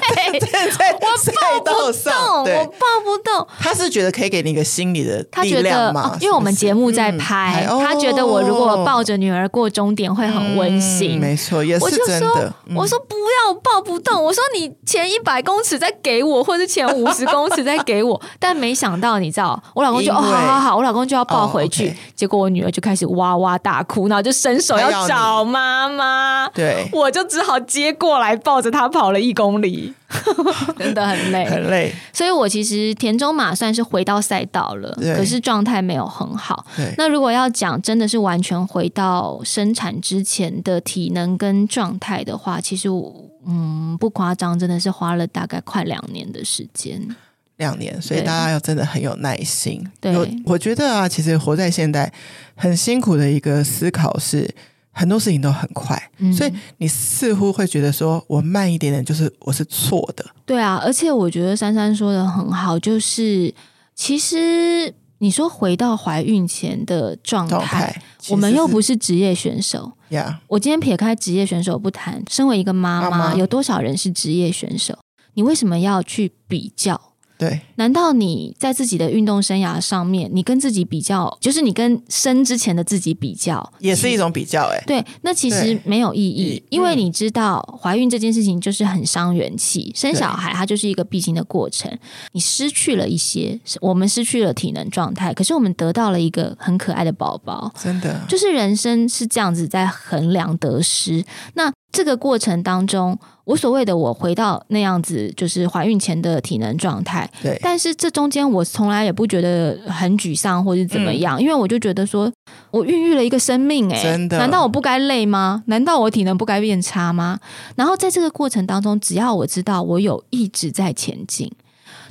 Speaker 1: 我抱不动，
Speaker 2: 我抱不动。
Speaker 1: 他是觉得可以给你一个心理的力量吗？
Speaker 2: 哦、因为我们节目在拍、嗯，他觉得我如果抱着女儿过终点会很温馨。
Speaker 1: 嗯、没错，也是真的。
Speaker 2: 我就说，
Speaker 1: 嗯、
Speaker 2: 我说不要，我抱不动。我说你前一百公尺再给我，或者前五十公尺再给我。但没想到，你知道，我老公就哦，好好好，我老公就要抱回去。哦 okay、结果我女儿就开始哇哇大哭，然后就伸手要找妈妈。
Speaker 1: 对，
Speaker 2: 我就只好接过来抱着她跑了一公里。真的很累，
Speaker 1: 很累。
Speaker 2: 所以我其实田中马算是回到赛道了，可是状态没有很好。那如果要讲真的是完全回到生产之前的体能跟状态的话，其实我嗯不夸张，真的是花了大概快两年的时间。
Speaker 1: 两年，所以大家要真的很有耐心。
Speaker 2: 对，
Speaker 1: 我我觉得啊，其实活在现代很辛苦的一个思考是。很多事情都很快，嗯，所以你似乎会觉得说，我慢一点点就是我是错的。
Speaker 2: 对啊，而且我觉得珊珊说的很好，就是其实你说回到怀孕前的状态，状态我们又不是职业选手
Speaker 1: 呀。
Speaker 2: 我今天撇开职业选手不谈，身为一个妈妈，妈妈，有多少人是职业选手？你为什么要去比较？
Speaker 1: 对，
Speaker 2: 难道你在自己的运动生涯上面，你跟自己比较，就是你跟生之前的自己比较，
Speaker 1: 也是一种比较哎、欸。
Speaker 2: 对，那其实没有意义，因为你知道怀孕这件事情就是很伤元气，生小孩它就是一个必经的过程。你失去了一些，我们失去了体能状态，可是我们得到了一个很可爱的宝宝。
Speaker 1: 真的，
Speaker 2: 就是人生是这样子在衡量得失。那这个过程当中，我所谓的我回到那样子，就是怀孕前的体能状态。
Speaker 1: 对，
Speaker 2: 但是这中间我从来也不觉得很沮丧或是怎么样，嗯，因为我就觉得说，我孕育了一个生命，欸，哎，真的，难道我不该累吗？难道我体能不该变差吗？然后在这个过程当中，只要我知道我有一直在前进，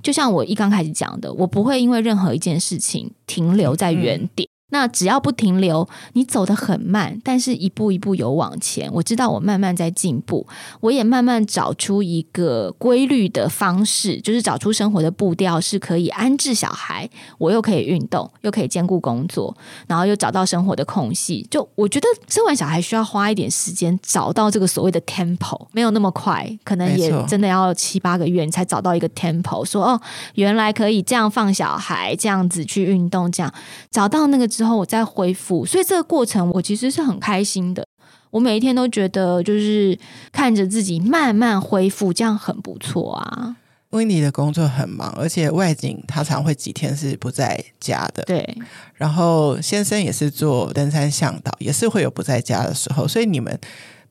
Speaker 2: 就像我一刚开始讲的，我不会因为任何一件事情停留在原点。嗯那只要不停留，你走得很慢，但是一步一步有往前。我知道我慢慢在进步，我也慢慢找出一个规律的方式，就是找出生活的步调是可以安置小孩，我又可以运动，又可以兼顾工作，然后又找到生活的空隙。就我觉得生完小孩需要花一点时间找到这个所谓的 tempo，没有那么快，可能也真的要七八个月你才找到一个 tempo，说哦，原来可以这样放小孩，这样子去运动，这样找到那个之后。然后我再恢复，所以这个过程我其实是很开心的。我每一天都觉得，就是看着自己慢慢恢复，这样很不错啊。
Speaker 1: Wendy 的工作很忙，而且外景他常会几天是不在家的。
Speaker 2: 对，
Speaker 1: 然后先生也是做登山向导，也是会有不在家的时候，所以你们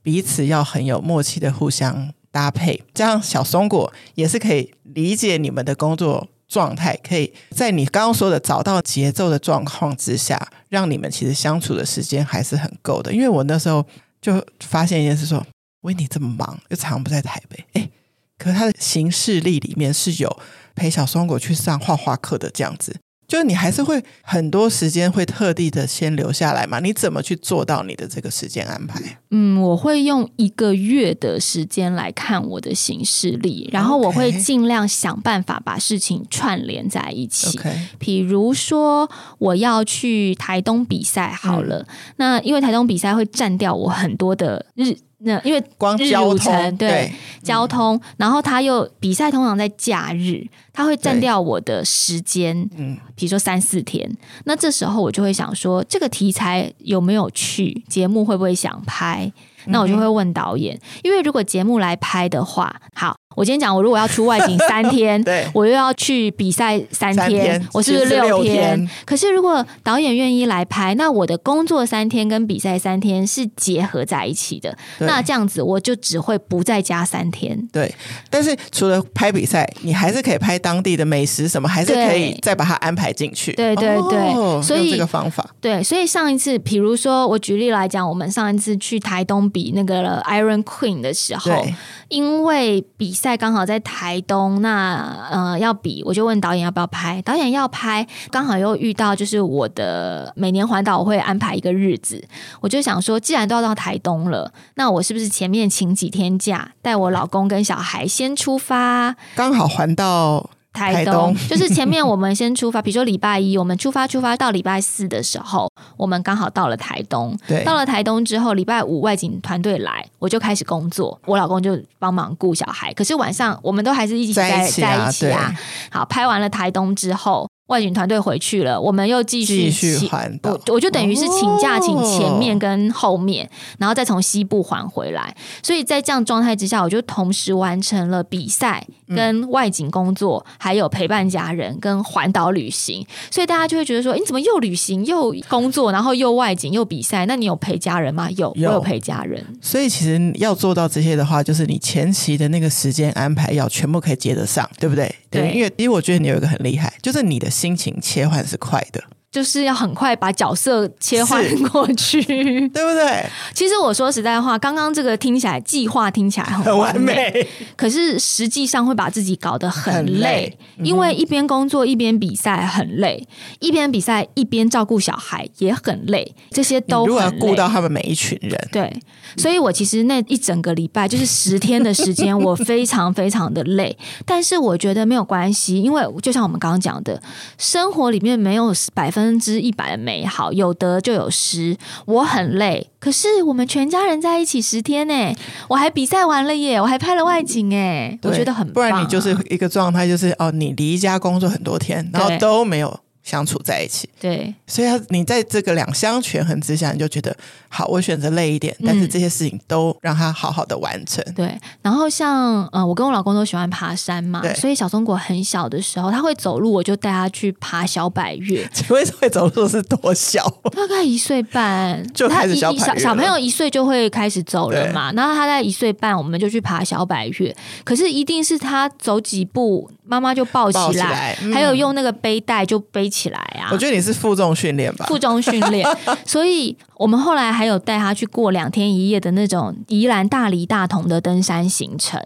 Speaker 1: 彼此要很有默契的互相搭配。这样小松果也是可以理解你们的工作。状态可以在你刚刚说的找到节奏的状况之下，让你们其实相处的时间还是很够的。因为我那时候就发现一件事说，说维尼这么忙，又常不在台北，诶，可是他的行事历里面是有陪小松果去上画画课的这样子。就是你还是会很多时间会特地的先留下来嘛？你怎么去做到你的这个时间安排？
Speaker 2: 嗯，我会用一个月的时间来看我的行事历，然后我会尽量想办法把事情串联在一起。比如说我要去台东比赛，好了，嗯，那因为台东比赛会占掉我很多的日。那因为
Speaker 1: 光交通
Speaker 2: 对，对交通，然后他又比赛通常在假日，他会占掉我的时间，嗯，比如说三四天，那这时候我就会想说，这个题材有没有去？节目会不会想拍？那我就会问导演，嗯、因为如果节目来拍的话，好。我今天讲，我如果要出外景三天，
Speaker 1: 对，
Speaker 2: 我又要去比赛三天，三天，我是不是六天？可是如果导演愿意来拍，那我的工作三天跟比赛三天是结合在一起的。那这样子我就只会不再加三天。
Speaker 1: 对，但是除了拍比赛，你还是可以拍当地的美食，什么还是可以再把它安排进去。
Speaker 2: 对对对，
Speaker 1: 哦、
Speaker 2: 所以
Speaker 1: 这个方法，
Speaker 2: 对，所以上一次，比如说我举例来讲，我们上一次去台东比那个 Iron Queen 的时候。因为比在刚好在台东，那呃要比，我就问导演要不要拍。导演要拍，刚好又遇到就是我的每年环岛我会安排一个日子，我就想说，既然都要到台东了，那我是不是前面请几天假，带我老公跟小孩先出发？
Speaker 1: 刚好环到
Speaker 2: 台东，就是前面我们先出发，比如说礼拜一我们出发，出发到礼拜四的时候，我们刚好到了台东。
Speaker 1: 对，
Speaker 2: 到了台东之后，礼拜五外景团队来，我就开始工作，我老公就帮忙顾小孩。可是晚上我们都还是一起在
Speaker 1: 在一起啊，
Speaker 2: 在一起啊。好，拍完了台东之后。外景团队回去了，我们又继续
Speaker 1: 继续环岛。
Speaker 2: 我我就等于是请假，请前面跟后面，哦、然后再从西部环回来。所以在这样状态之下，我就同时完成了比赛、跟外景工作，嗯、还有陪伴家人跟环岛旅行。所以大家就会觉得说：“你怎么又旅行又工作，然后又外景又比赛？那你有陪家人吗？”有，有我有陪家人。
Speaker 1: 所以其实要做到这些的话，就是你前期的那个时间安排要全部可以接得上，对不对？对，对，因为因为我觉得你有一个很厉害，就是你的。心情切换是快的。
Speaker 2: 就是要很快把角色切换过去，
Speaker 1: 对不对？
Speaker 2: 其实我说实在话，刚刚这个听起来计划听起来很完美，可是实际上会把自己搞得很累，很累。嗯、因为一边工作一边比赛很累，一边比赛一边照顾小孩也很累，这些都。
Speaker 1: 如果要顾到他们每一群人，
Speaker 2: 对，所以我其实那一整个礼拜就是十天的时间，我非常非常的累，但是我觉得没有关系，因为就像我们刚刚讲的，生活里面没有百分。百分之一百的美好，有得就有失。我很累，可是我们全家人在一起十天呢，我还比赛完了耶，我还拍了外景哎，我觉得很棒啊。
Speaker 1: 不然你就是一个状态，就是哦，你离家工作很多天，然后都没有。相处在一起，
Speaker 2: 对，
Speaker 1: 所以你在这个两相权衡之下，你就觉得好，我选择累一点，但是这些事情都让他好好的完成。
Speaker 2: 嗯、对，然后像呃，我跟我老公都喜欢爬山嘛，对所以小松果很小的时候，他会走路，我就带他去爬小百岳。
Speaker 1: 请问会走路是多小？
Speaker 2: 大概一岁半
Speaker 1: 就开始小
Speaker 2: 小小朋友一岁就会开始走了嘛，对然后他在一岁半，我们就去爬小百岳。可是一定是他走几步。妈妈就抱起来，起来嗯、还有用那个背带就背起来啊！
Speaker 1: 我觉得你是负重训练吧？
Speaker 2: 负重训练，所以我们后来还有带他去过两天一夜的那种宜兰大理大同的登山行程。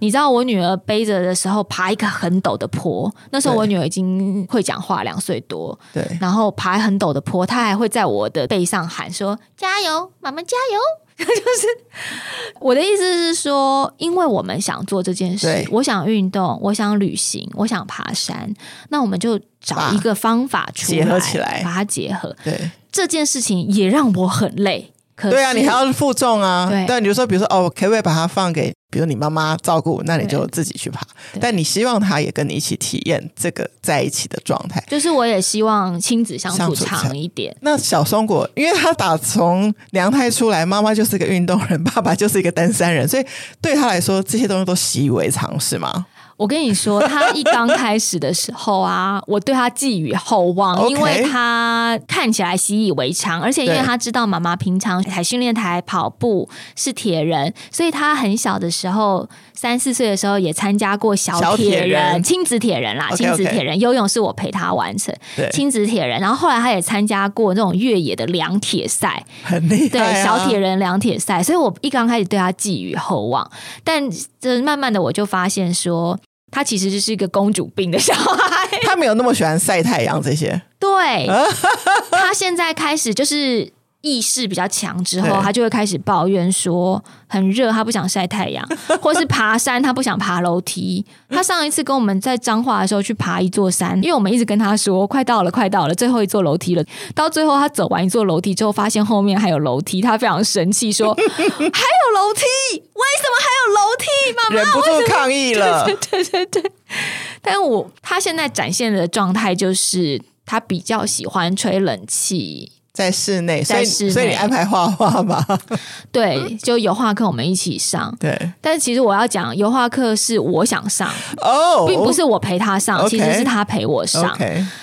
Speaker 2: 你知道我女儿背着的时候爬一个很陡的坡，那时候我女儿已经会讲话，两岁多，
Speaker 1: 对，
Speaker 2: 然后爬很陡的坡，她还会在我的背上喊说：“加油，妈妈加油。”就是我的意思是说，因为我们想做这件事，我想运动，我想旅行，我想爬山，那我们就找一个方法出来，结合起来，把它结合。对，这件事情也让我很累。可
Speaker 1: 对啊，你还要负重啊。对，但你就说，比如说，哦，可不可以把它放给？比如你妈妈照顾，那你就自己去爬。但你希望他也跟你一起体验这个在一起的状态。
Speaker 2: 就是我也希望亲子相处长一点。
Speaker 1: 那小松果，因为他打从娘胎出来，妈妈就是个运动人，爸爸就是一个登山人，所以对他来说，这些东西都习以为常，是吗？
Speaker 2: 我跟你说，他一刚开始的时候啊，我对他寄予厚望，因为他看起来习以为常，而且因为他知道妈妈平常在训练台跑步是铁人，所以他很小的时候，三四岁的时候也参加过小铁人、亲子铁人啦，亲子铁人游泳是我陪他完成，亲子铁人，然后后来他也参加过那种越野的两铁赛，
Speaker 1: 很厉害，
Speaker 2: 对，小铁人两铁赛，所以我一刚开始对他寄予厚望，但这慢慢的我就发现说。他其实就是一个公主病的小孩，
Speaker 1: 他没有那么喜欢晒太阳这些。
Speaker 2: 对，他现在开始就是。意识比较强之后，他就会开始抱怨说很热，他不想晒太阳，或是爬山，他不想爬楼梯。他上一次跟我们在彰化的时候去爬一座山，因为我们一直跟他说快到了，快到了，最后一座楼梯了。到最后他走完一座楼梯之后，发现后面还有楼梯，他非常生气，说 还有楼梯，为什么还有楼梯？妈妈
Speaker 1: 忍不住抗议了。
Speaker 2: 对对对对，但我他现在展现的状态就是他比较喜欢吹冷气。
Speaker 1: 在室内，所以所以你安排画画吧？
Speaker 2: 对，就油画课我们一起上。对，但是其实我要讲，油画课是我想上哦，并不是我陪他上，其实是他陪我上。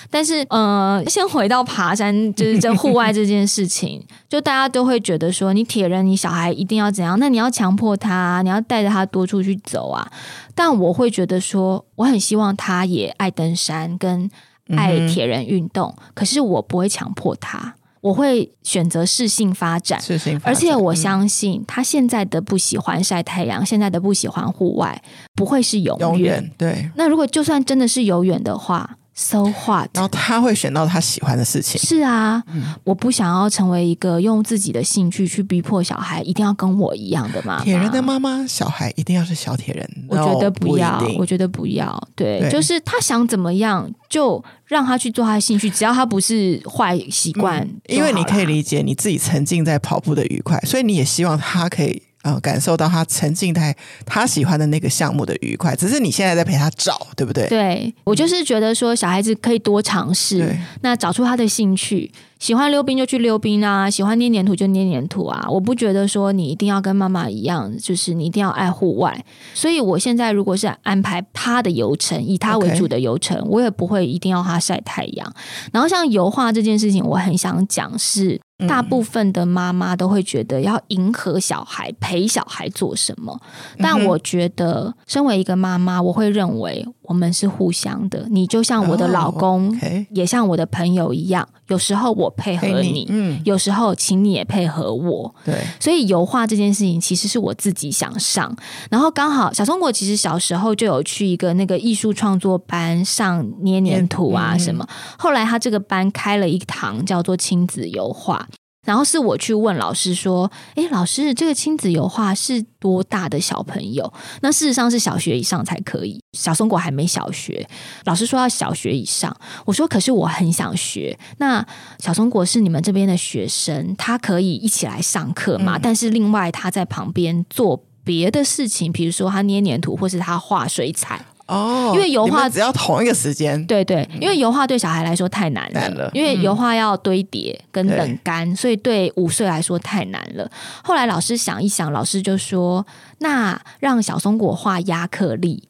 Speaker 2: 但是，呃，先回到爬山，就是这户外这件事情，就大家都会觉得说，你铁人，你小孩一定要怎样？那你要强迫他，你要带着他多出去走啊。但我会觉得说，我很希望他也爱登山跟爱铁人运动，可是我不会强迫他。我会选择适性发展，适性发展，而且我相信他现在的不喜欢晒太阳，嗯、现在的不喜欢户外，不会是永远。永远，
Speaker 1: 对。
Speaker 2: 那如果就算真的是永远的话，So what？
Speaker 1: 然后他会选到他喜欢的事情。
Speaker 2: 是啊，嗯、我不想要成为一个用自己的兴趣去逼迫小孩一定要跟我一样的妈妈。
Speaker 1: 铁人的妈妈，小孩一定要是小铁人。
Speaker 2: 我觉得不要，不我觉得不要。对，对就是他想怎么样，就让他去做他的兴趣，只要他不是坏习惯、嗯。因为你可以理解你自己沉浸在跑步的愉快，所以你也希望他可以。呃，感受到他沉浸在他喜欢的那个项目的愉快，只是你现在在陪他找，对不对？对，我就是觉得说，小孩子可以多尝试，那找出他的兴趣。喜欢溜冰就去溜冰啊，喜欢捏黏土就捏黏土啊。我不觉得说你一定要跟妈妈一样，就是你一定要爱户外。所以我现在如果是安排他的游程，以他为主的游程.我也不会一定要他晒太阳。然后像油画这件事情，我很想讲是，大部分的妈妈都会觉得要迎合小孩，陪小孩做什么。但我觉得，身为一个妈妈，我会认为。我们是互相的，你就像我的老公，oh, okay. 也像我的朋友一样。有时候我配合你，你嗯，有时候请你也配合我。
Speaker 1: 对，
Speaker 2: 所以油画这件事情其实是我自己想上，然后刚好小松果其实小时候就有去一个那个艺术创作班上捏黏土啊什么，嗯、后来他这个班开了一堂叫做亲子油画。然后是我去问老师说：“诶，老师，这个亲子油画是多大的小朋友？那事实上是小学以上才可以。小松果还没小学，老师说要小学以上。我说，可是我很想学。那小松果是你们这边的学生，他可以一起来上课嘛？嗯、但是另外他在旁边做别的事情，比如说他捏黏土，或是他画水彩。”
Speaker 1: 哦，
Speaker 2: 因为油画
Speaker 1: 只要同一个时间，
Speaker 2: 对对，因为油画对小孩来说太难了，因为油画要堆叠跟冷干，嗯、所以对五岁来说太难了。后来老师想一想，老师就说：“那让小松果画亚克力。”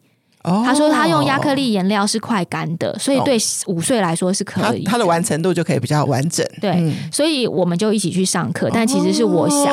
Speaker 2: 他说他用亚克力颜料是快干的，所以对五岁来说是可以。
Speaker 1: 他的完成度就可以比较完整。
Speaker 2: 对，所以我们就一起去上课。但其实是我想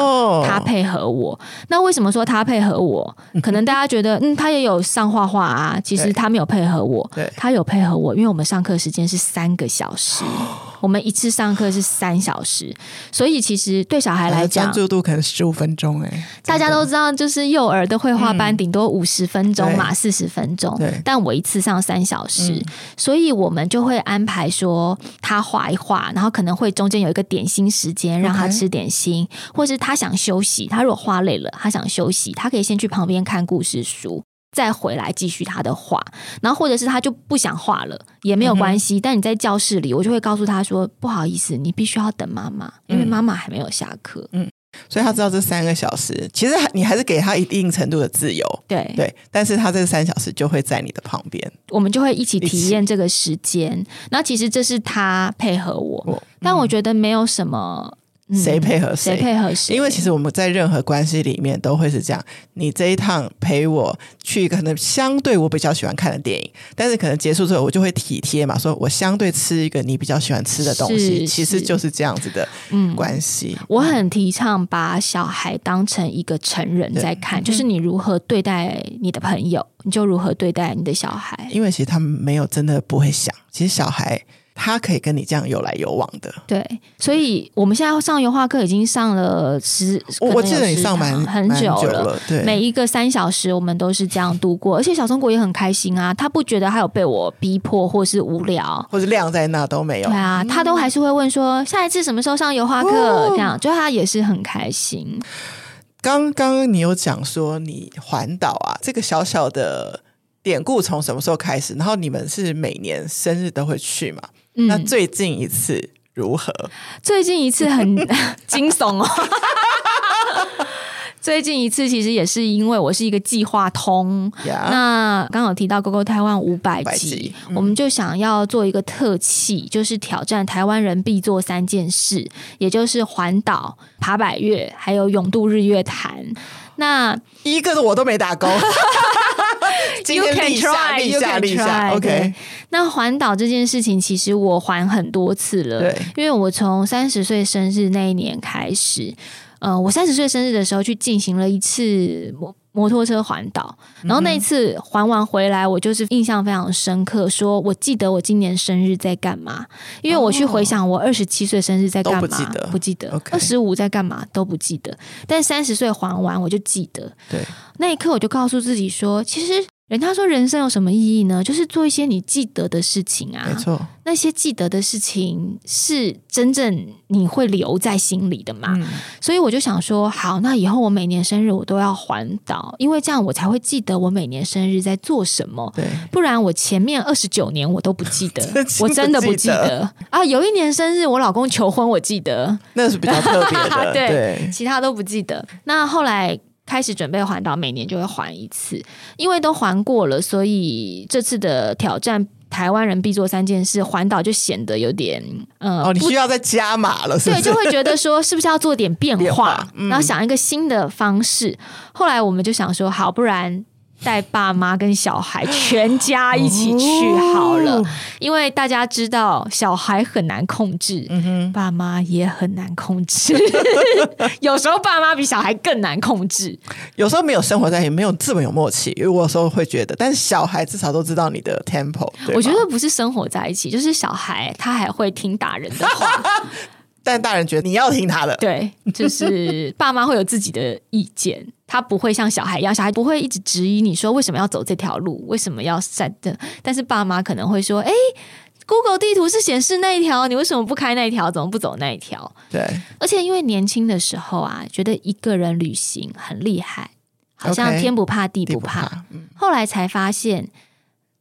Speaker 2: 他配合我。那为什么说他配合我？可能大家觉得，嗯，他也有上画画啊。其实他没有配合我，他有配合我，因为我们上课时间是三个小时。我们一次上课是三小时，所以其实对小孩来讲，专
Speaker 1: 注度可能十五分钟哎。
Speaker 2: 大家都知道，就是幼儿的绘画班顶多五十分钟嘛，四十分钟。对。但我一次上三小时，所以我们就会安排说他画一画，然后可能会中间有一个点心时间，让他吃点心，或是他想休息。他如果画累了，他想休息，他可以先去旁边看故事书。再回来继续他的画，然后或者是他就不想画了也没有关系。嗯、但你在教室里，我就会告诉他说：“不好意思，你必须要等妈妈，因为妈妈还没有下课。”嗯，
Speaker 1: 所以他知道这三个小时，其实你还是给他一定程度的自由。
Speaker 2: 对
Speaker 1: 对，但是他这三小时就会在你的旁边，
Speaker 2: 我们就会一起体验这个时间。那起其实这是他配合我，但我觉得没有什么。
Speaker 1: 谁配合谁？谁
Speaker 2: 配合谁？
Speaker 1: 因为其实我们在任何关系里面都会是这样。你这一趟陪我去，可能相对我比较喜欢看的电影，但是可能结束之后，我就会体贴嘛，说我相对吃一个你比较喜欢吃的东西，其实就是这样子的关系。
Speaker 2: 我很提倡把小孩当成一个成人在看，就是你如何对待你的朋友，你就如何对待你的小孩。
Speaker 1: 因为其实他们没有真的不会想，其实小孩。他可以跟你这样有来有往的，
Speaker 2: 对，所以我们现在上油画课已经上了十，
Speaker 1: 我记得你上蛮
Speaker 2: 很久了，
Speaker 1: 对，
Speaker 2: 每一个三小时我们都是这样度过，而且小松果也很开心啊，他不觉得他有被我逼迫或是无聊，
Speaker 1: 或是晾在那都没有，
Speaker 2: 对啊，他都还是会问说下一次什么时候上油画课，哦、这样就他也是很开心。
Speaker 1: 刚刚你有讲说你环岛啊，这个小小的典故从什么时候开始？然后你们是每年生日都会去吗？嗯、那最近一次如何？
Speaker 2: 最近一次很 惊悚哦。最近一次其实也是因为我是一个计划通，Yeah. 那刚好提到 GoGo 台湾五百集，嗯、我们就想要做一个特辑，就是挑战台湾人必做三件事，也就是环岛、爬百岳，还有永渡日月潭。那
Speaker 1: 一个我都没打勾。
Speaker 2: You can try, you can try. OK，那环岛这件事情，其实我环很多次了。对，因为我从三十岁生日那一年开始，呃，我三十岁生日的时候去进行了一次摩摩托车环岛，然后那一次环完回来，我就是印象非常深刻，说我记得我今年生日在干嘛，因为我去回想我二十七岁生日在干嘛，不记得，不记得，二十五在干嘛都不记得，但三十岁环完我就记得。对，那一刻我就告诉自己说，其实。人家说人生有什么意义呢？就是做一些你记得的事情啊。
Speaker 1: 没错，
Speaker 2: 那些记得的事情是真正你会留在心里的嘛。嗯、所以我就想说，好，那以后我每年生日我都要环岛，因为这样我才会记得我每年生日在做什么。
Speaker 1: 对，
Speaker 2: 不然我前面二十九年我都不记得，我真的不记得啊。有一年生日我老公求婚，我记得，
Speaker 1: 那是比较特别的。
Speaker 2: 对，
Speaker 1: 对
Speaker 2: 其他都不记得。那后来。开始准备环岛，每年就会环一次，因为都环过了，所以这次的挑战，台湾人必做三件事，环岛就显得有点，嗯，
Speaker 1: 哦，你需要再加码了是不是？
Speaker 2: 对，就会觉得说是不是要做点变化，变 化嗯、然后想一个新的方式。后来我们就想说，好，不然。带爸妈跟小孩全家一起去好了，哦、因为大家知道小孩很难控制，爸妈也很难控制。有时候爸妈比小孩更难控制，
Speaker 1: 有时候没有生活在一起，没有这么有默契。因为我有时候会觉得，但是小孩至少都知道你的 tempo。
Speaker 2: 我觉得不是生活在一起，就是小孩他还会听大人的话，
Speaker 1: 但大人觉得你要听他的。
Speaker 2: 对，就是爸妈会有自己的意见。他不会像小孩一样，小孩不会一直质疑你说为什么要走这条路，为什么要闪的。但是爸妈可能会说：“哎，Google 地图是显示那一条，你为什么不开那一条？怎么不走那一条？”
Speaker 1: 对。
Speaker 2: 而且因为年轻的时候啊，觉得一个人旅行很厉害，好像天不怕地不怕。Okay, 不怕嗯、后来才发现，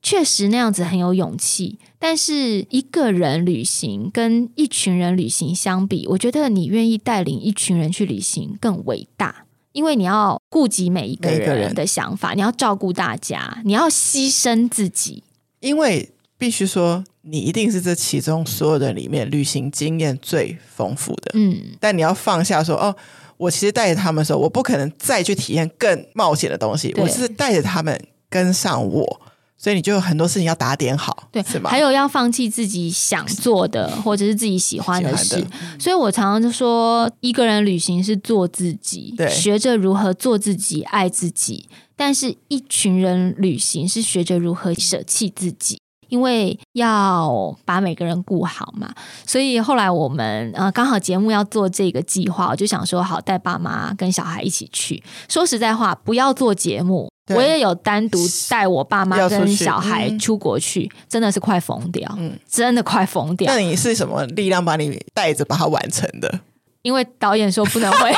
Speaker 2: 确实那样子很有勇气。但是一个人旅行跟一群人旅行相比，我觉得你愿意带领一群人去旅行更伟大。因为你要顾及每一个人的想法，你要照顾大家，你要牺牲自己。
Speaker 1: 因为必须说，你一定是这其中所有的里面旅行经验最丰富的。嗯，但你要放下说，哦，我其实带着他们的时候，我不可能再去体验更冒险的东西。我是带着他们跟上我。所以你就有很多事情要打点好，
Speaker 2: 对，
Speaker 1: 是吗？
Speaker 2: 还有要放弃自己想做的或者是自己喜欢的事。的所以我常常就说，一个人旅行是做自己，对，学着如何做自己，爱自己；但是一群人旅行是学着如何舍弃自己。因为要把每个人顾好嘛，所以后来我们呃刚好节目要做这个计划，我就想说好带爸妈跟小孩一起去。说实在话，不要做节目，我也有单独带我爸妈跟小孩出国去，嗯、真的是快疯掉，嗯，真的快疯掉。
Speaker 1: 那你是什么力量把你带着把它完成的？
Speaker 2: 因为导演说不能回。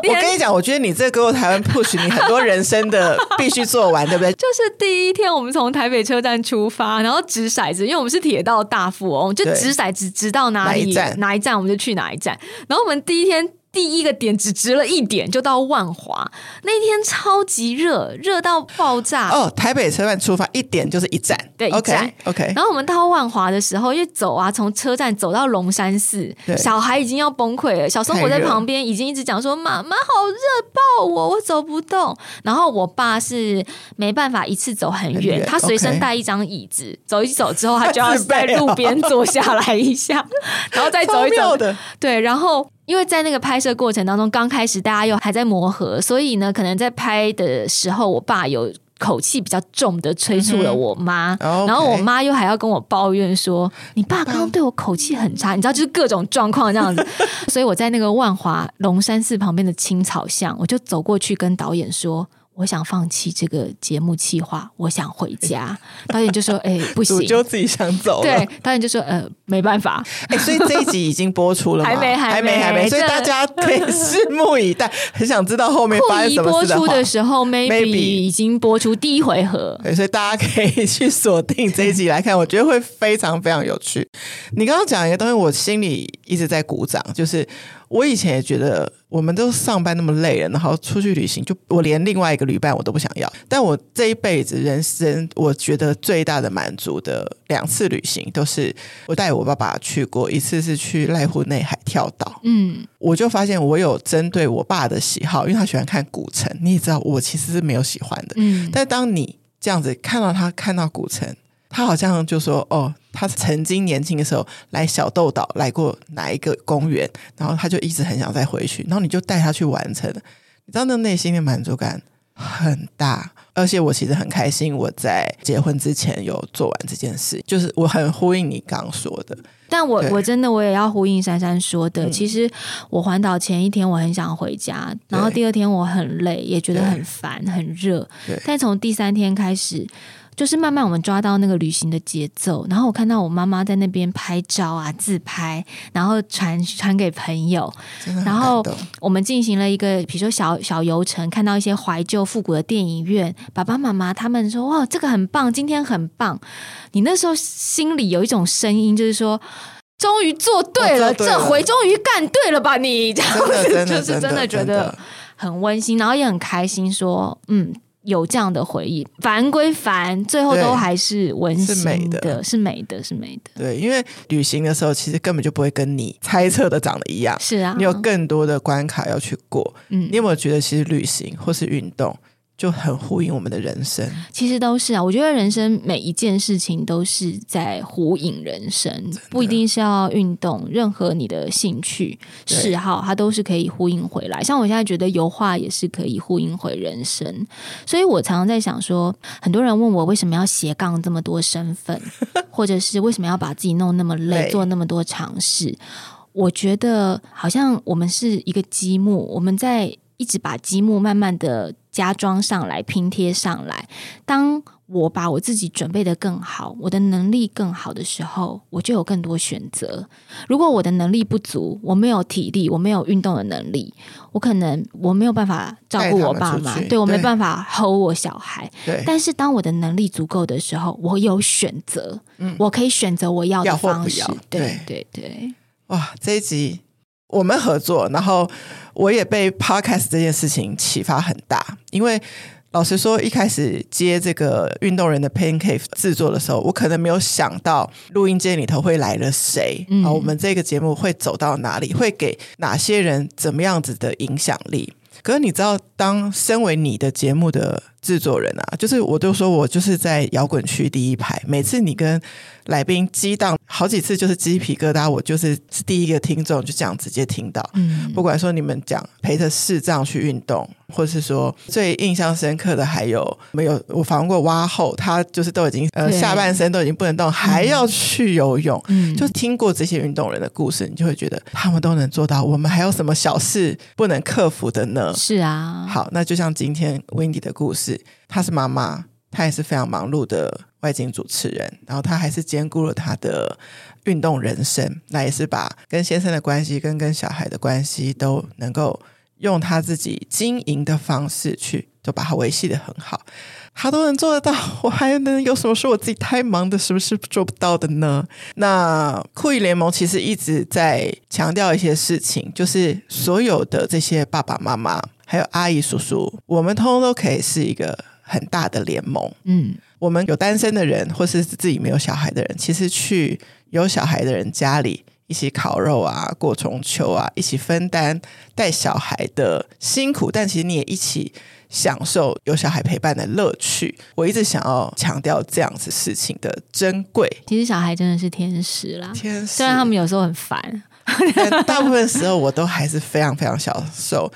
Speaker 1: 我跟你讲，我觉得你这个给我台湾 push 你很多人生的必须做完，对不对？
Speaker 2: 就是第一天我们从台北车站出发，然后掷骰子，因为我们是铁道大富翁，就掷骰子掷到哪里哪一站，哪一站我们就去哪一站。然后我们第一天。第一个点只值了一点，就到万华。那天超级热，热到爆炸。
Speaker 1: 哦，台北车站出发一点就是一站，
Speaker 2: 对，一站。
Speaker 1: OK。
Speaker 2: 然后我们到万华的时候，因为走啊，从车站走到龙山寺，小孩已经要崩溃了。小松我在旁边已经一直讲说：“妈妈好热，抱我，我走不动。”然后我爸是没办法一次走很远，很远他随身带一张椅子走一走之后，他就要在路边坐下来一下，然后再走一走。对，然后。因为在那个拍摄过程当中，刚开始大家又还在磨合，所以呢，可能在拍的时候，我爸有口气比较重的催促了我妈，嗯、然后我妈又还要跟我抱怨说：“你爸刚刚对我口气很差，你知道，就是各种状况这样子。”所以我在那个万华龙山寺旁边的青草巷，我就走过去跟导演说。我想放弃这个节目计划，我想回家。导演就说：“哎、欸，不行，
Speaker 1: 就自己想走。”
Speaker 2: 对，导演就说：“呃，没办法。
Speaker 1: 欸”所以这一集已经播出了吗？
Speaker 2: 还没，还没，
Speaker 1: 还没。所以大家可以拭目以待，很想知道后面发生什么事的。
Speaker 2: 播出的时候，maybe 已经播出第一回合。
Speaker 1: 对，所以大家可以 去锁定这一集来看，我觉得会非常非常有趣。你刚刚讲一个东西，我心里一直在鼓掌，就是。我以前也觉得，我们都上班那么累了，然后出去旅行，就我连另外一个旅伴我都不想要。但我这一辈子人生，我觉得最大的满足的两次旅行，都是我带我爸爸去过。一次是去濑户内海跳岛，嗯，我就发现我有针对我爸的喜好，因为他喜欢看古城。你也知道，我其实是没有喜欢的，嗯。但当你这样子看到他看到古城。他好像就说：“哦，他曾经年轻的时候来小豆岛来过哪一个公园，然后他就一直很想再回去，然后你就带他去完成。你知道那内心的满足感很大。而且我其实很开心，我在结婚之前有做完这件事，就是我很呼应你刚说的。
Speaker 2: 但我我真的我也要呼应珊珊说的，嗯、其实我环岛前一天我很想回家，然后第二天我很累，也觉得很烦很热。但从第三天开始。就是慢慢我们抓到那个旅行的节奏，然后我看到我妈妈在那边拍照啊、自拍，然后传传给朋友，然后我们进行了一个比如说小小游程，看到一些怀旧复古的电影院，爸爸妈妈他们说哇这个很棒，今天很棒。你那时候心里有一种声音，就是说终于做对了，对了这回终于干对了吧你？这样子就是真的觉得很温馨，然后也很开心说，说嗯。有这样的回忆，烦归烦，最后都还是温馨的，是美的，是美的，是美的。
Speaker 1: 对，因为旅行的时候，其实根本就不会跟你猜测的长得一样。
Speaker 2: 是啊，
Speaker 1: 你有更多的关卡要去过。嗯，你有没有觉得，其实旅行或是运动？就很呼应我们的人生，
Speaker 2: 其实都是啊。我觉得人生每一件事情都是在呼应人生，不一定是要运动，任何你的兴趣嗜好，它都是可以呼应回来。像我现在觉得油画也是可以呼应回人生，所以我常常在想说，很多人问我为什么要斜杠这么多身份，或者是为什么要把自己弄那么累，做那么多尝试。我觉得好像我们是一个积木，我们在一直把积木慢慢的。加装上来，拼贴上来。当我把我自己准备的更好，我的能力更好的时候，我就有更多选择。如果我的能力不足，我没有体力，我没有运动的能力，我可能我没有办法照顾我爸妈，对，我没办法 hold 我小孩。对。但是当我的能力足够的时候，我有选择，嗯，我可以选择我要的方式。对对对。
Speaker 1: 哇，这一集。我们合作，然后我也被 podcast 这件事情启发很大。因为老实说，一开始接这个运动人的 Pain Cave 制作的时候，我可能没有想到录音间里头会来了谁，嗯，我们这个节目会走到哪里，会给哪些人怎么样子的影响力。可是你知道，当身为你的节目的制作人啊，就是我都说我就是在摇滚区第一排，每次你跟来宾激荡好几次，就是鸡皮疙瘩，我就是是第一个听众，就这样直接听到。嗯，不管说你们讲陪着视障去运动，或是说最印象深刻的还有没有？我访问过蛙后，他就是都已经呃下半身都已经不能动，还要去游泳。嗯，就听过这些运动人的故事，你就会觉得他们都能做到，我们还有什么小事不能克服的呢？
Speaker 2: 是啊，
Speaker 1: 好，那就像今天 Wendy 的故事，她是妈妈，她也是非常忙碌的。外景主持人，然后她还是兼顾了她的运动人生，那也是把跟先生的关系跟跟小孩的关系都能够用她自己经营的方式去，就把它维系得很好。他都能做得到，我还能有什么说我自己太忙的，是不是做不到的呢？那酷艺联盟其实一直在强调一些事情，就是所有的这些爸爸妈妈还有阿姨叔叔，我们通通都可以是一个很大的联盟。嗯。我们有单身的人，或是自己没有小孩的人，其实去有小孩的人家里一起烤肉啊、过中秋啊，一起分担带小孩的辛苦，但其实你也一起享受有小孩陪伴的乐趣。我一直想要强调这样子事情的珍贵。
Speaker 2: 其实小孩真的是天使啦，
Speaker 1: 天使。
Speaker 2: 虽然他们有时候很烦，
Speaker 1: 但大部分时候我都还是非常非常享受。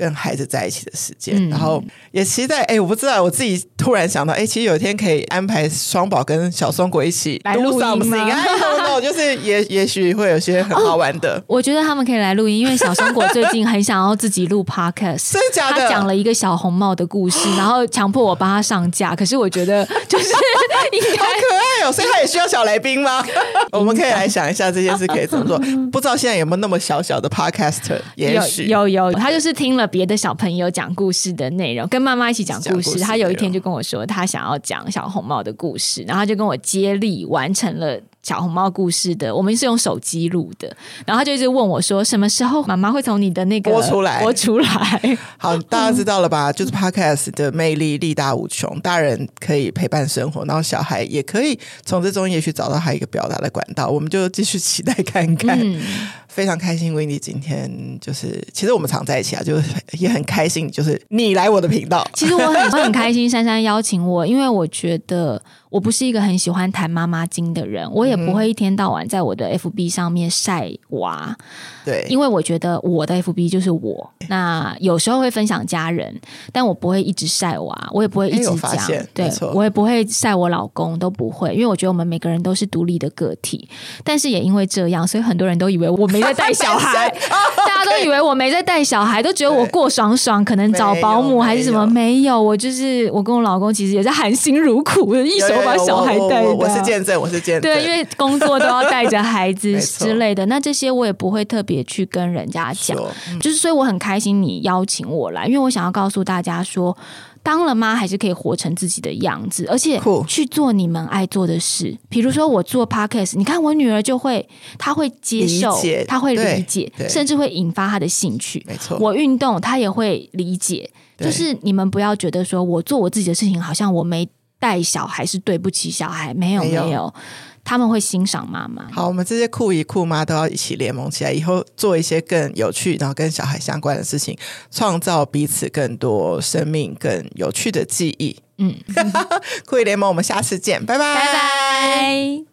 Speaker 1: 跟孩子在一起的时间，嗯、然后也期待。哎，我不知道，我自己突然想到，哎，其实有一天可以安排双宝跟小松果一起
Speaker 2: 来录音吗？
Speaker 1: 就是也也许会有些很好玩的、哦。
Speaker 2: 我觉得他们可以来录音，因为小松果最近很想要自己录 podcast，
Speaker 1: 真的假的？
Speaker 2: 他讲了一个小红帽的故事，然后强迫我帮他上架。可是我觉得就是
Speaker 1: 好可爱哦，所以他也需要小来宾吗？我们可以来想一下这件事可以怎么做。不知道现在有没有那么小小的 podcaster？也许
Speaker 2: 有有有，他就是听了。别的小朋友讲故事的内容，跟妈妈一起讲故事。他有一天就跟我说，他想要讲小红帽的故事，然后他就跟我接力完成了。小红帽故事的，我们是用手机录的，然后他就一直问我说：“什么时候妈妈会从你的那个
Speaker 1: 播出来？”
Speaker 2: 播出来。
Speaker 1: 好，大家知道了吧？就是 Podcast 的魅力力大无穷，大人可以陪伴生活，然后小孩也可以从这中也许找到他一个表达的管道。我们就继续期待看看。嗯、非常开心，Windy 今天就是，其实我们常在一起啊，就是也很开心，就是你来我的频道。
Speaker 2: 其实我很我很开心，珊珊邀请我，因为我觉得。我不是一个很喜欢谈妈妈经的人，我也不会一天到晚在我的 FB 上面晒娃，
Speaker 1: 对，
Speaker 2: 因为我觉得我的 FB 就是我。那有时候会分享家人，但我不会一直晒娃，我也不会一直讲，对，我也不会晒我老公，都不会，因为我觉得我们每个人都是独立的个体。但是也因为这样，所以很多人都以为我没在带小孩，大家都以为我没在带小孩，都觉得我过爽爽，可能找保姆还是什么，没有，我就是我跟我老公其实也在含辛茹苦的一手。把小孩带的，
Speaker 1: 我是见证，我是见证。
Speaker 2: 对，因为工作都要带着孩子之类的，那这些我也不会特别去跟人家讲。嗯、就是所以我很开心你邀请我来，因为我想要告诉大家说，当了妈还是可以活成自己的样子，而且去做你们爱做的事。比如说我做 podcast，你看我女儿就会，她会接受，她会理解，甚至会引发她的兴趣。没错，我运动她也会理解。就是你们不要觉得说我做我自己的事情，好像我没。带小孩是对不起小孩，没有没有，没有，他们会欣赏妈妈。
Speaker 1: 好，我们这些酷姨酷妈都要一起联盟起来，以后做一些更有趣，然后跟小孩相关的事情，创造彼此更多生命更有趣的记忆。嗯，酷姨联盟，我们下次见，拜拜，
Speaker 2: 拜拜。